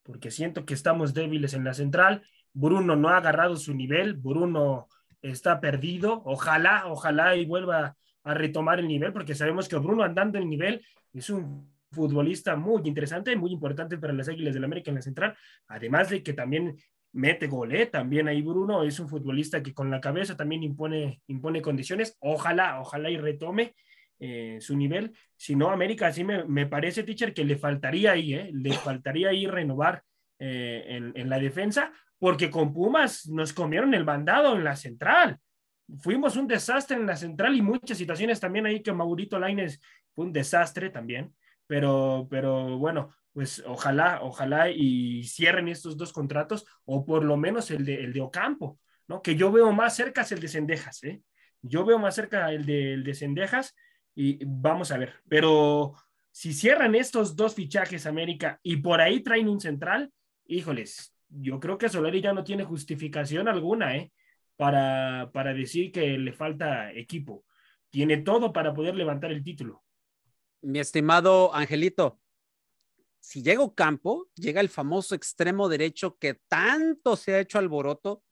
porque siento que estamos débiles en la central Bruno no ha agarrado su nivel, Bruno está perdido, ojalá, ojalá y vuelva a retomar el nivel, porque sabemos que Bruno andando el nivel es un futbolista muy interesante, muy importante para las Águilas del América en la central, además de que también mete gol, también ahí Bruno es un futbolista que con la cabeza también impone, impone condiciones, ojalá, ojalá y retome eh, su nivel, si no América sí me, me, parece, teacher, que le faltaría ahí, ¿eh? le faltaría ahí renovar eh, en, en, la defensa, porque con Pumas nos comieron el bandado en la central. Fuimos un desastre en la central y muchas situaciones también ahí que Maurito Laines fue un desastre también. Pero, pero bueno, pues ojalá, ojalá y cierren estos dos contratos o por lo menos el de, el de Ocampo, ¿no? Que yo veo más cerca es el de Cendejas, ¿eh? Yo veo más cerca el de, el de Cendejas y vamos a ver. Pero si cierran estos dos fichajes América y por ahí traen un central, híjoles, yo creo que Solari ya no tiene justificación alguna, ¿eh? Para, para decir que le falta equipo. Tiene todo para poder levantar el título. Mi estimado Angelito, si llega Ocampo, llega el famoso extremo derecho que tanto se ha hecho alboroto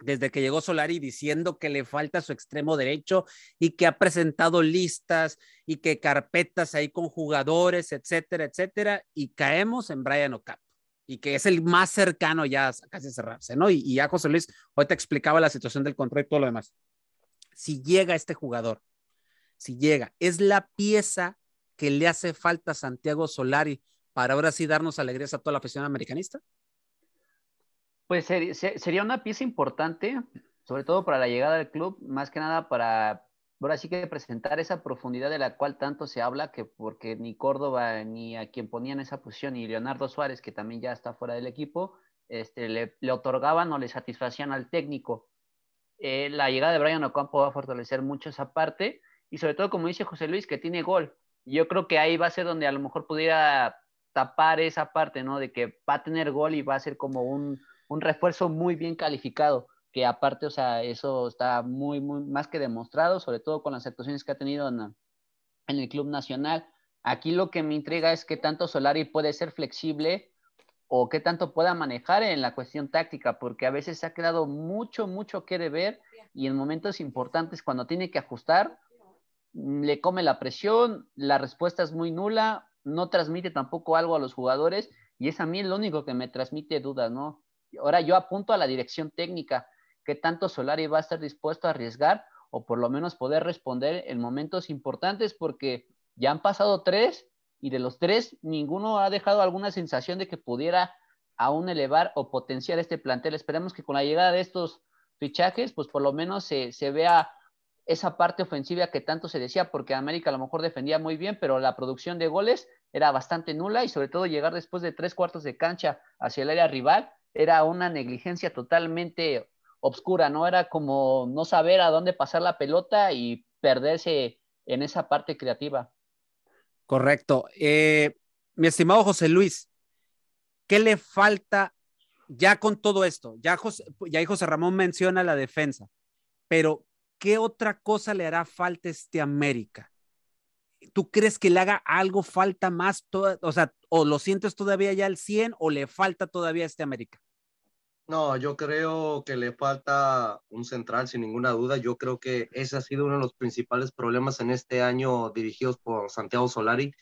desde que llegó Solari diciendo que le falta su extremo derecho y que ha presentado listas y que carpetas ahí con jugadores, etcétera, etcétera, y caemos en Brian Ocampo y que es el más cercano ya a casi cerrarse, ¿no? Y, ya José Luis hoy te explicaba la situación del contrato y todo lo demás. Si llega este jugador, si llega, es la pieza que le hace falta a Santiago Solari para ahora sí darnos alegrías a toda la afición americanista. Pues sería una pieza importante, sobre todo para la llegada del club, más que nada para ahora sí que presentar esa profundidad de la cual tanto se habla, que porque ni Córdoba ni a quien ponían esa posición, ni Leonardo Suárez, que también ya está fuera del equipo, este, le, otorgaban o le satisfacían al técnico. Eh, la llegada de Brian Ocampo va a fortalecer mucho esa parte y sobre todo, como dice José Luis, que tiene gol. Yo creo que ahí va a ser donde a lo mejor pudiera tapar esa parte, ¿no? De que va a tener gol y va a ser como un, un refuerzo muy bien calificado, que aparte, o sea, eso está muy, muy más que demostrado, sobre todo con las actuaciones que ha tenido en, en el Club Nacional. Aquí lo que me intriga es qué tanto Solari puede ser flexible o qué tanto pueda manejar en la cuestión táctica, porque a veces se ha quedado mucho, mucho que deber y en momentos importantes cuando tiene que ajustar, le come la presión, la respuesta es muy nula, no transmite tampoco algo a los jugadores y es a mí lo único que me transmite dudas, ¿no? Ahora yo apunto a la dirección técnica, que tanto Solari va a estar dispuesto a arriesgar o por lo menos poder responder en momentos importantes porque ya han pasado tres y de los tres ninguno ha dejado alguna sensación de que pudiera aún elevar o potenciar este plantel. Esperemos que con la llegada de estos fichajes, pues por lo menos se, se vea esa parte ofensiva que tanto se decía, porque América a lo mejor defendía muy bien, pero la producción de goles era bastante nula y sobre todo llegar después de tres cuartos de cancha hacia el área rival era una negligencia totalmente obscura, ¿no? Era como no saber a dónde pasar la pelota y perderse en esa parte creativa. Correcto. Eh, mi estimado José Luis, ¿qué le falta ya con todo esto? Ya José, ya José Ramón menciona la defensa, pero ¿qué otra cosa le hará falta a este América? ¿Tú crees que le haga algo falta más? o sea, o lo sientes todavía ya al 100 o le falta todavía a este América? No, yo creo que le falta un central sin ninguna duda. Yo creo que ese ha sido uno de los principales problemas en este año dirigidos por Santiago Solari,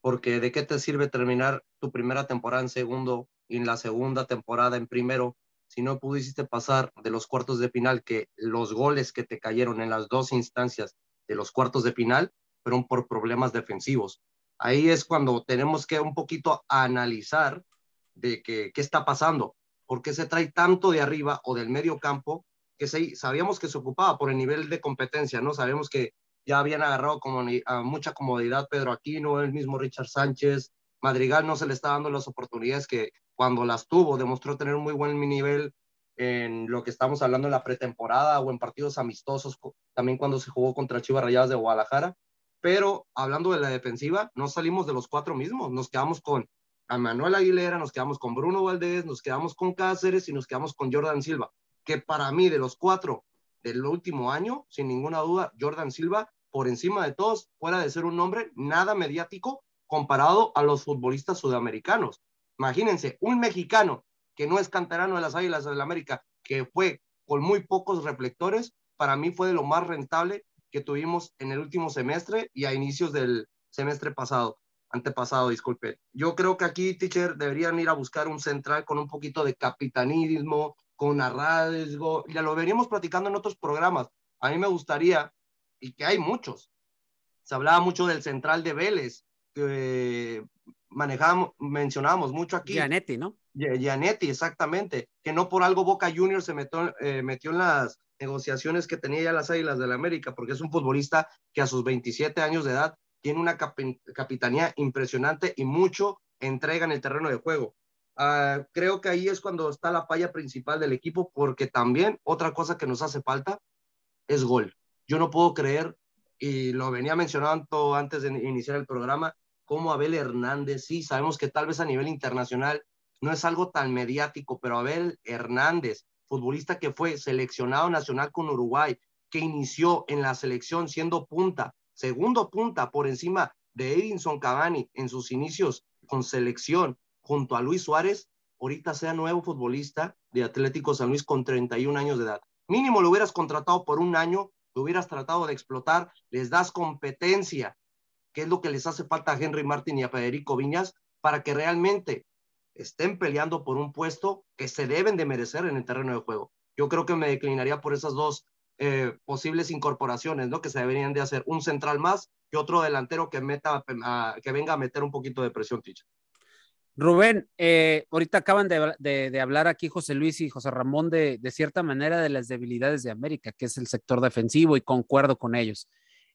porque ¿de qué te sirve terminar tu primera temporada en segundo y en la segunda temporada en primero si no pudiste pasar de los cuartos de final, que los goles que te cayeron en las dos instancias de los cuartos de final fueron por problemas defensivos? Ahí es cuando tenemos que un poquito analizar de que, qué está pasando por qué se trae tanto de arriba o del medio campo, que se, sabíamos que se ocupaba por el nivel de competencia, ¿no? Sabemos que ya habían agarrado como mucha comodidad Pedro Aquino, el mismo Richard Sánchez, Madrigal no se le está dando las oportunidades que cuando las tuvo demostró tener un muy buen nivel en lo que estamos hablando en la pretemporada o en partidos amistosos, también cuando se jugó contra Chivas Rayadas de Guadalajara. Pero hablando de la defensiva, no salimos de los cuatro mismos, nos quedamos con Manuel Aguilera, nos quedamos con Bruno Valdés, nos quedamos con Cáceres y nos quedamos con Jordan Silva, que para mí de los cuatro del último año, sin ninguna duda, Jordan Silva, por encima de todos, fuera de ser un hombre nada mediático comparado a los futbolistas sudamericanos. Imagínense, un mexicano que no es canterano de las Águilas del la América, que fue con muy pocos reflectores, para mí fue de lo más rentable que tuvimos en el último semestre y a inicios del semestre pasado antepasado, disculpe. Yo creo que aquí, teacher, deberían ir a buscar un central con un poquito de capitanismo, con arrasgo. Ya lo veníamos platicando en otros programas. A mí me gustaría, y que hay muchos, se hablaba mucho del central de Vélez, que manejamos, mencionábamos mucho aquí. Gianetti, ¿no? Gianetti, exactamente, que no por algo Boca Juniors se metió, eh, metió en las negociaciones que tenía ya las Águilas del la América, porque es un futbolista que a sus 27 años de edad tiene una capitanía impresionante y mucho entrega en el terreno de juego. Ah, creo que ahí es cuando está la falla principal del equipo, porque también otra cosa que nos hace falta es gol. Yo no puedo creer, y lo venía mencionando antes de iniciar el programa, como Abel Hernández, sí, sabemos que tal vez a nivel internacional no es algo tan mediático, pero Abel Hernández, futbolista que fue seleccionado nacional con Uruguay, que inició en la selección siendo punta, segundo punta por encima de Edinson Cavani en sus inicios con selección junto a Luis Suárez, ahorita sea nuevo futbolista de Atlético San Luis con 31 años de edad. Mínimo lo hubieras contratado por un año, lo hubieras tratado de explotar, les das competencia, que es lo que les hace falta a Henry Martin y a Federico Viñas para que realmente estén peleando por un puesto que se deben de merecer en el terreno de juego. Yo creo que me declinaría por esas dos eh, posibles incorporaciones, ¿no? Que se deberían de hacer un central más y otro delantero que meta, que venga a meter un poquito de presión, Ticha. Rubén, eh, ahorita acaban de, hablar aquí José Luis y José Ramón de, de, cierta manera de las debilidades de América, que es el sector defensivo y concuerdo con ellos.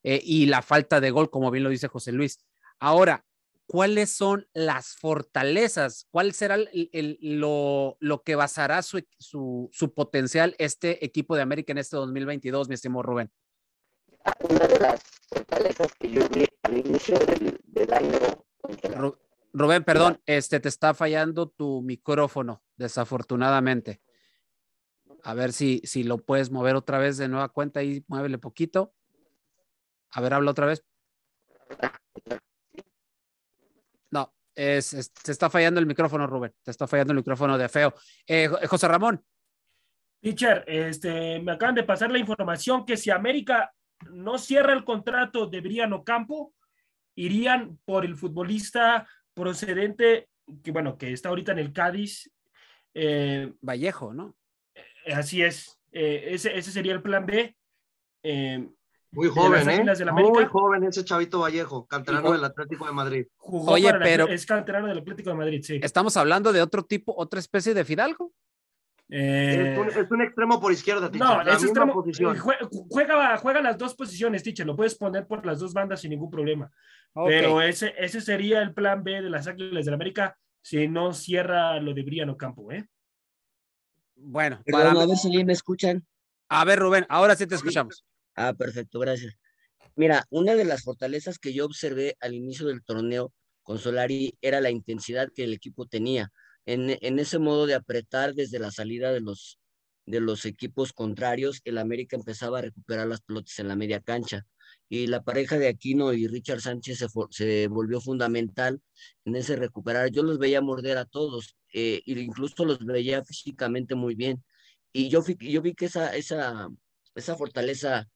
Eh, y la falta de gol, como bien lo dice José Luis. Ahora, ¿cuáles son las fortalezas? ¿Cuál será lo, que basará su, su, potencial este equipo de América en este 2022, mi estimado Rubén? Una de las fortalezas que yo vi al inicio del, año. Rubén, perdón, este te está fallando tu micrófono, desafortunadamente. A ver si, si lo puedes mover otra vez de nueva cuenta y muévele poquito. A ver, habla otra vez. No, es, se está fallando el micrófono, Rubén. Te está fallando el micrófono de feo. Eh, José Ramón. Teacher, este, me acaban de pasar la información que si América no cierra el contrato de Briano Campo, irían por el futbolista procedente, que bueno, que está ahorita en el Cádiz. Eh, Vallejo, ¿no? Eh, así es. ese, ese, sería el plan B. Muy joven, ¿eh? Muy joven ese Chavito Vallejo, canterano del Atlético de Madrid. Oye, pero. Es canterano del Atlético de Madrid, sí. ¿Estamos hablando de otro tipo, otra especie de Fidalgo? Eh... Es, un, extremo por izquierda, teacher, No, es extremo. Posición. Juega, juega, las dos posiciones, teacher. Lo puedes poner por las dos bandas sin ningún problema. Pero ese, ese sería el plan B de las Águilas del América si no cierra lo de Briano Campo, ¿eh? Bueno, para... a ver si me escuchan. A ver, Rubén, ahora sí te escuchamos. Ah, perfecto, gracias. Mira, una de las fortalezas que yo observé al inicio del torneo con Solari era la intensidad que el equipo tenía. En, en ese modo de apretar desde la salida de los, de los equipos contrarios, el América empezaba a recuperar las pelotas en la media cancha. Y la pareja de Aquino y Richard Sánchez se, se volvió fundamental en ese recuperar. Yo los veía morder a todos, eh, incluso los veía físicamente muy bien. Y yo, yo vi que esa, esa, esa fortaleza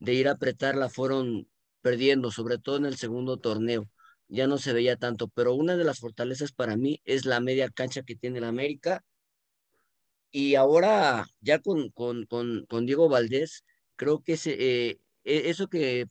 de ir a apretar la fueron perdiendo, sobre todo en el segundo torneo. Ya no se veía tanto, pero una de las fortalezas para mí es la media cancha que tiene el América. Y ahora, ya con, con, con, con Diego Valdés, creo que eh, e, eso que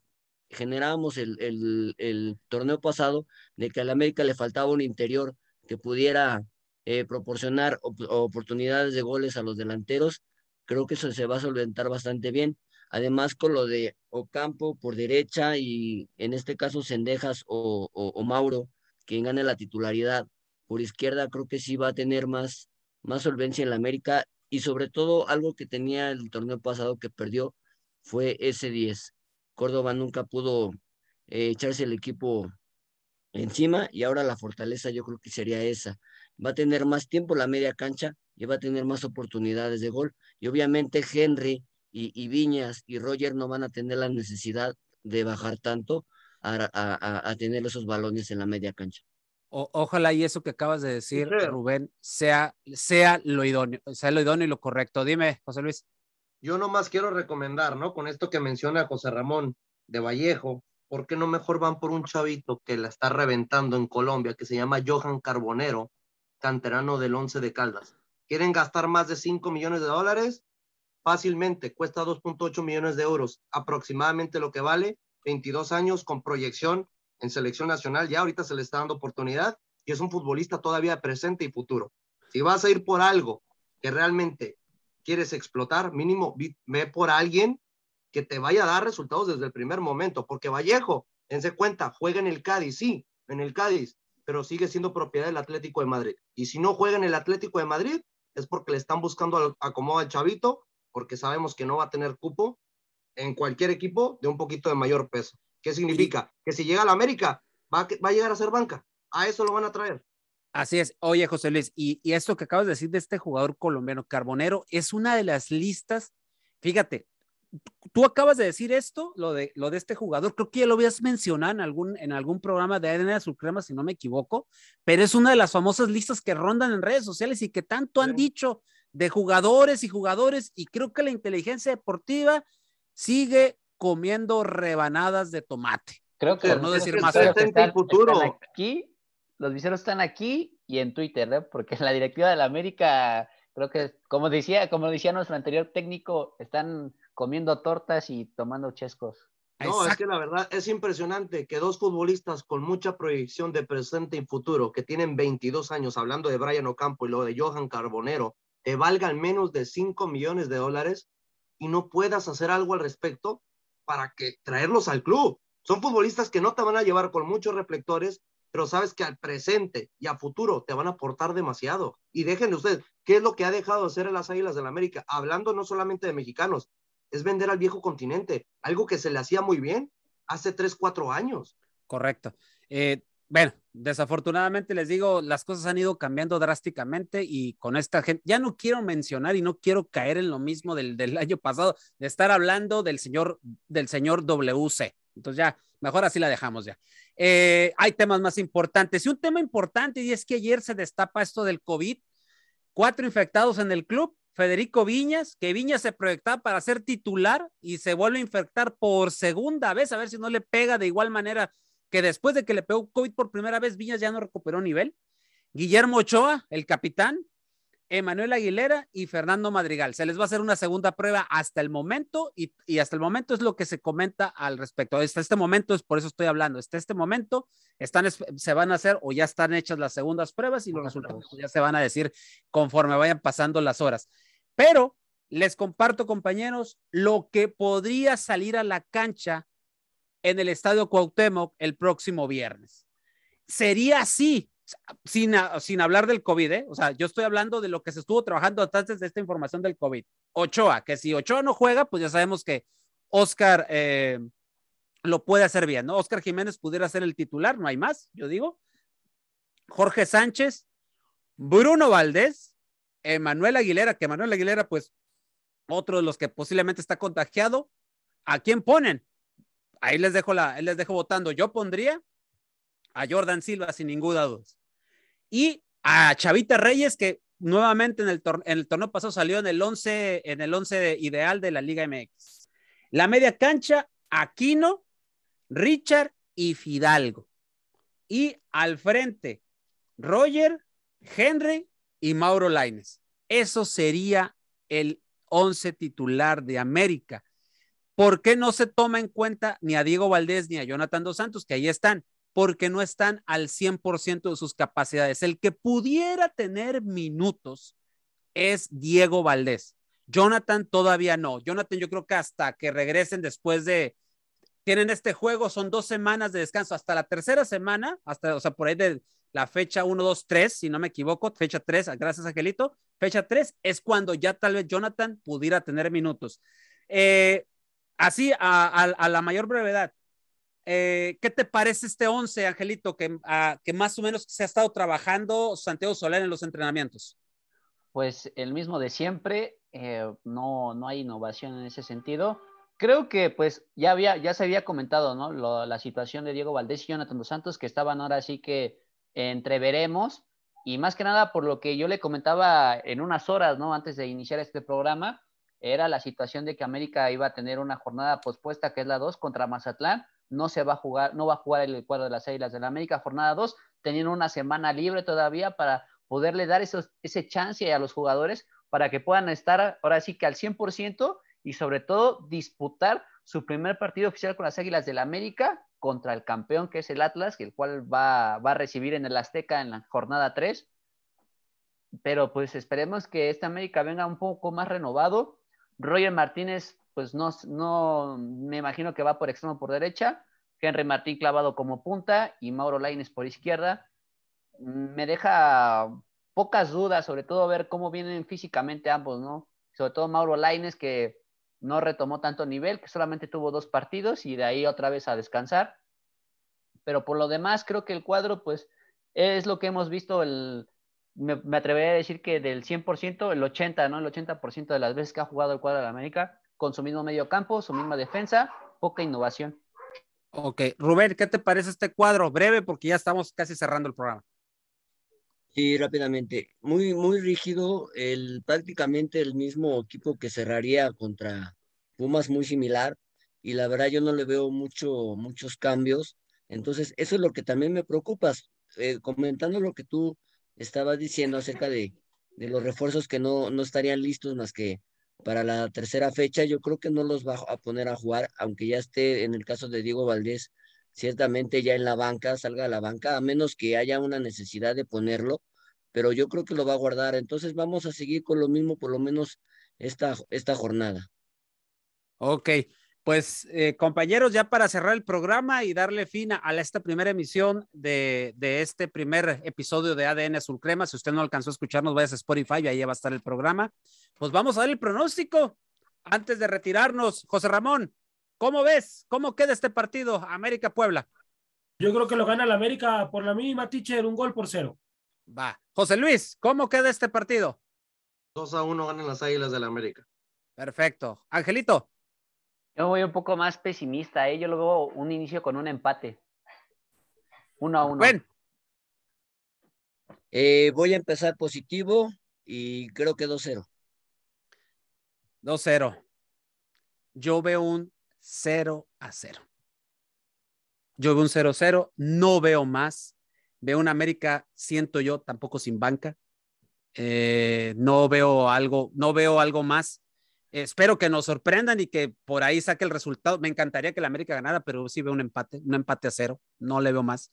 generábamos el, el, el, torneo pasado, de que al América le faltaba un interior que pudiera eh, proporcionar oportunidades de goles a los delanteros, creo que eso se va a solventar bastante bien. Además, con lo de Ocampo por derecha y en este caso Cendejas o, o, Mauro, quien gane la titularidad por izquierda, creo que sí va a tener más, más solvencia en la América y sobre todo algo que tenía el torneo pasado que perdió fue ese 10. Córdoba nunca pudo eh, echarse el equipo encima y ahora la fortaleza yo creo que sería esa. Va a tener más tiempo la media cancha y va a tener más oportunidades de gol. Y obviamente Henry y, Viñas y Roger no van a tener la necesidad de bajar tanto a, tener esos balones en la media cancha. ojalá y eso que acabas de decir, Rubén, sea, sea lo idóneo, sea lo idóneo y lo correcto. Dime, José Luis. Yo nomás quiero recomendar, ¿no? Con esto que menciona José Ramón de Vallejo, ¿por qué no mejor van por un chavito que la está reventando en Colombia, que se llama Johan Carbonero, canterano del Once de Caldas? ¿Quieren gastar más de 5 millones de dólares? Fácilmente, cuesta 2.8 millones de euros, aproximadamente lo que vale, 22 años con proyección en selección nacional, ya ahorita se le está dando oportunidad y es un futbolista todavía presente y futuro. Si vas a ir por algo que realmente quieres explotar, mínimo ve por alguien que te vaya a dar resultados desde el primer momento, porque Vallejo, dense cuenta, juega en el Cádiz, sí, en el Cádiz, pero sigue siendo propiedad del Atlético de Madrid. Y si no juega en el Atlético de Madrid, es porque le están buscando acomodo al chavito porque sabemos que no va a tener cupo en cualquier equipo de un poquito de mayor peso. ¿Qué significa? Que si llega a la América, va a, va a llegar a ser banca. A eso lo van a traer. Así es. Oye, José Luis, y, y esto que acabas de decir de este jugador colombiano Carbonero es una de las listas. Fíjate, tú acabas de decir esto, lo de, lo de este jugador, creo que ya lo habías mencionado en algún, en algún programa de ADN Azul Crema, si no me equivoco, pero es una de las famosas listas que rondan en redes sociales y que tanto han dicho de jugadores y jugadores, y creo que la inteligencia deportiva sigue comiendo rebanadas de tomate. Creo que Por no los decir más. están- están- futuro. aquí, los viceros están aquí y en Twitter, ¿eh? porque la directiva de la América, creo que, como decía, como decía nuestro anterior técnico, están comiendo tortas y tomando chescos. No, es Exacto. que la verdad es impresionante que dos futbolistas con mucha proyección de presente y futuro, que tienen 22 años, hablando de Brian Ocampo y lo de Johan Carbonero, te valgan menos de 5 millones de dólares y no puedas hacer algo al respecto para que traerlos al club. Son futbolistas que no te van a llevar con muchos reflectores, pero sabes que al presente y a futuro te van a aportar demasiado. Y déjenle ustedes, ¿qué es lo que ha dejado de hacer las Águilas del la América? Hablando no solamente de mexicanos, es vender al viejo continente, algo que se le hacía muy bien hace 3, 4 años. Correcto. Eh, bueno, desafortunadamente les digo, las cosas han ido cambiando drásticamente y con esta gente, ya no quiero mencionar y no quiero caer en lo mismo del, del año pasado, de estar hablando del señor, del señor WC. Entonces ya, mejor así la dejamos ya. Eh, hay temas más importantes y un tema importante y es que ayer se destapa esto del COVID, cuatro infectados en el club, Federico Viñas, que Viñas se proyectaba para ser titular y se vuelve a infectar por segunda vez, a ver si no le pega de igual manera que después de que le pegó COVID por primera vez, Viñas ya no recuperó nivel. Guillermo Ochoa, el capitán, Emanuel Aguilera y Fernando Madrigal. Se les va a hacer una segunda prueba hasta el momento y, y hasta el momento es lo que se comenta al respecto. Hasta este momento es por eso estoy hablando. Hasta este momento están, se van a hacer o ya están hechas las segundas pruebas y los resultados ya se van a decir conforme vayan pasando las horas. Pero les comparto, compañeros, lo que podría salir a la cancha en el Estadio Cuauhtémoc el próximo viernes. Sería así, sin, sin hablar del COVID, ¿eh? O sea, yo estoy hablando de lo que se estuvo trabajando antes de esta información del COVID. Ochoa, que si Ochoa no juega, pues ya sabemos que Oscar eh, lo puede hacer bien, ¿no? Oscar Jiménez pudiera ser el titular, no hay más, yo digo. Jorge Sánchez, Bruno Valdés, Emanuel Aguilera, que Emanuel Aguilera, pues, otro de los que posiblemente está contagiado. ¿A quién ponen? Ahí les dejo la, les dejo votando. Yo pondría a Jordan Silva sin ninguna duda. Y a Chavita Reyes, que nuevamente en el, tor en el torneo pasado salió en el 11, en el 11 ideal de la Liga MX. La media cancha, Aquino, Richard y Fidalgo. Y al frente, Roger, Henry y Mauro Laines. Eso sería el 11 titular de América. ¿Por qué no se toma en cuenta ni a Diego Valdés ni a Jonathan Dos Santos, que ahí están? Porque no están al 100% de sus capacidades. El que pudiera tener minutos es Diego Valdés. Jonathan todavía no. Jonathan yo creo que hasta que regresen después de, tienen este juego, son dos semanas de descanso, hasta la tercera semana, hasta, o sea, por ahí de la fecha 1, 2, 3, si no me equivoco, fecha 3, gracias Angelito, fecha 3 es cuando ya tal vez Jonathan pudiera tener minutos. Eh, así, a, la mayor brevedad, eh, ¿qué te parece este 11, Angelito, que, más o menos se ha estado trabajando Santiago Soler en los entrenamientos? Pues el mismo de siempre, eh, no, no hay innovación en ese sentido. Creo que pues ya, había, ya se había comentado, ¿no? La situación de Diego Valdés y Jonathan Dos Santos, que estaban ahora sí que entreveremos, y más que nada por lo que yo le comentaba en unas horas, ¿no? Antes de iniciar este programa, era la situación de que América iba a tener una jornada pospuesta, que es la 2, contra Mazatlán, no se va a jugar, no va a jugar el cuadro de las Águilas de la América, jornada 2, teniendo una semana libre todavía para poderle dar esos, ese chance a los jugadores para que puedan estar ahora sí que al 100% y sobre todo disputar su primer partido oficial con las Águilas del la América contra el campeón que es el Atlas, el cual va, va a recibir en el Azteca en la jornada 3. Pero pues esperemos que esta América venga un poco más renovado. Roger Martínez, pues no, no me imagino que va por extremo por derecha. Henry Martín clavado como punta y Mauro Laines por izquierda. Me deja pocas dudas, sobre todo ver cómo vienen físicamente ambos, ¿no? Sobre todo Mauro Laines, que no retomó tanto nivel, que solamente tuvo dos partidos y de ahí otra vez a descansar. Pero por lo demás, creo que el cuadro, pues, Es lo que hemos visto, el, me, me atrevería a decir que del 100%, el 80%, ¿no? El 80% de las veces que ha jugado el cuadro de la América, con su mismo medio campo, su misma defensa, poca innovación. Ok, Rubén, ¿qué te parece este cuadro? Breve, porque ya estamos casi cerrando el programa. Sí, rápidamente. Muy, muy rígido, el, prácticamente el mismo equipo que cerraría contra Pumas, muy similar, y la verdad yo no le veo mucho, muchos cambios. Entonces, eso es lo que también me preocupa. Eh, comentando lo que tú estabas diciendo acerca de, los refuerzos que no, no estarían listos más que para la tercera fecha, yo creo que no los va a poner a jugar, aunque ya esté en el caso de Diego Valdés, ciertamente ya en la banca, salga a la banca, a menos que haya una necesidad de ponerlo, pero yo creo que lo va a guardar. Entonces vamos a seguir con lo mismo por lo menos esta, esta jornada. Ok, pues eh, compañeros, ya para cerrar el programa y darle fin a, a esta primera emisión de, de, este primer episodio de ADN Azul Crema, si usted no alcanzó a escucharnos, vaya a Spotify y ahí va a estar el programa. Pues vamos a dar el pronóstico antes de retirarnos. José Ramón, ¿cómo ves? ¿Cómo queda este partido América-Puebla? Yo creo que lo gana el América por la mínima, teacher, un gol por cero. Va. José Luis, ¿cómo queda este partido? 2 a 1 ganan las Águilas del la América. Perfecto. Angelito. Yo voy un poco más pesimista, ¿eh? yo lo veo un inicio con un empate. Uno a uno. Bueno. Eh, voy a empezar positivo y creo que 2-0. 2-0. Yo veo un 0 a 0. Yo veo un 0-0, no veo más. Veo un América, siento yo, tampoco sin banca. Eh, no veo algo, no veo algo más espero que nos sorprendan y que por ahí saque el resultado. Me encantaría que la América ganara, pero sí veo un empate, un empate a cero. No le veo más.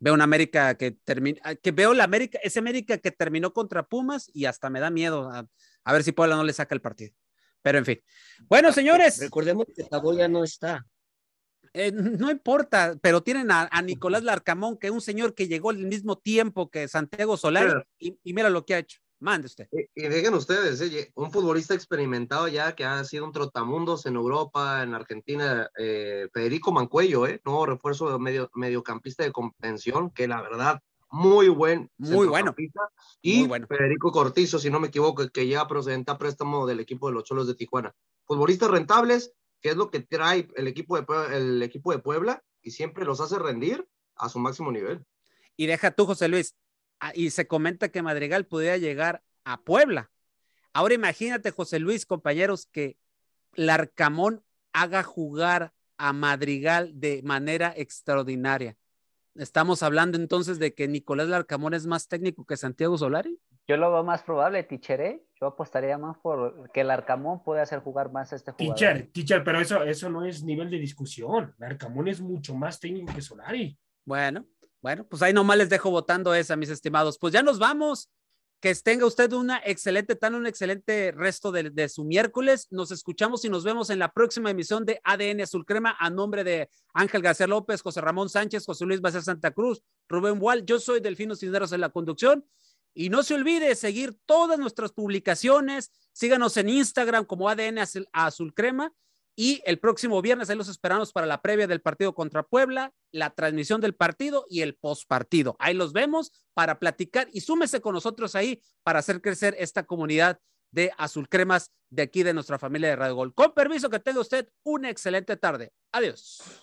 Veo una América que termina, que veo la América, ese América que terminó contra Pumas y hasta me da miedo a, a ver si Puebla no le saca el partido. Pero en fin. Bueno, señores. Recordemos que Taboya no está. Eh, no importa, pero tienen a, a, Nicolás Larcamón, que es un señor que llegó al mismo tiempo que Santiago Solari, y, y mira lo que ha hecho. Mande usted. Y, y ustedes, eh, un futbolista experimentado ya que ha sido un trotamundos en Europa, en Argentina, eh, Federico Mancuello, eh, nuevo refuerzo de medio, mediocampista de convención, que la verdad, muy buen. Muy bueno. Y muy bueno. Federico Cortizo, si no me equivoco, que ya procedente a préstamo del equipo de los Cholos de Tijuana. Futbolistas rentables, que es lo que trae el equipo de, el equipo de Puebla, y siempre los hace rendir a su máximo nivel. Y deja tú, José Luis, y se comenta que Madrigal pudiera llegar a Puebla. Ahora imagínate, José Luis, compañeros, que Larcamón haga jugar a Madrigal de manera extraordinaria. Estamos hablando entonces de que Nicolás Larcamón es más técnico que Santiago Solari. Yo lo veo más probable, Tichere. Yo apostaría más por que Larcamón puede hacer jugar más a este jugador. Teacher, teacher, pero eso, eso no es nivel de discusión. Larcamón es mucho más técnico que Solari. Bueno, bueno, pues ahí nomás les dejo votando esa, mis estimados. Pues ya nos vamos. Que tenga usted una excelente, tan un excelente resto de, su miércoles. Nos escuchamos y nos vemos en la próxima emisión de ADN Azul Crema a nombre de Ángel García López, José Ramón Sánchez, José Luis Bacer Santa Cruz, Rubén Wall. Yo soy Delfino Cisneros en la conducción. Y no se olvide seguir todas nuestras publicaciones. Síganos en Instagram como ADN Azul Crema y el próximo viernes ahí los esperamos para la previa del partido contra Puebla, la transmisión del partido y el postpartido. Ahí los vemos para platicar y súmese con nosotros ahí para hacer crecer esta comunidad de azul cremas de aquí de nuestra familia de Radio Gol. Con permiso que tenga usted una excelente tarde. Adiós.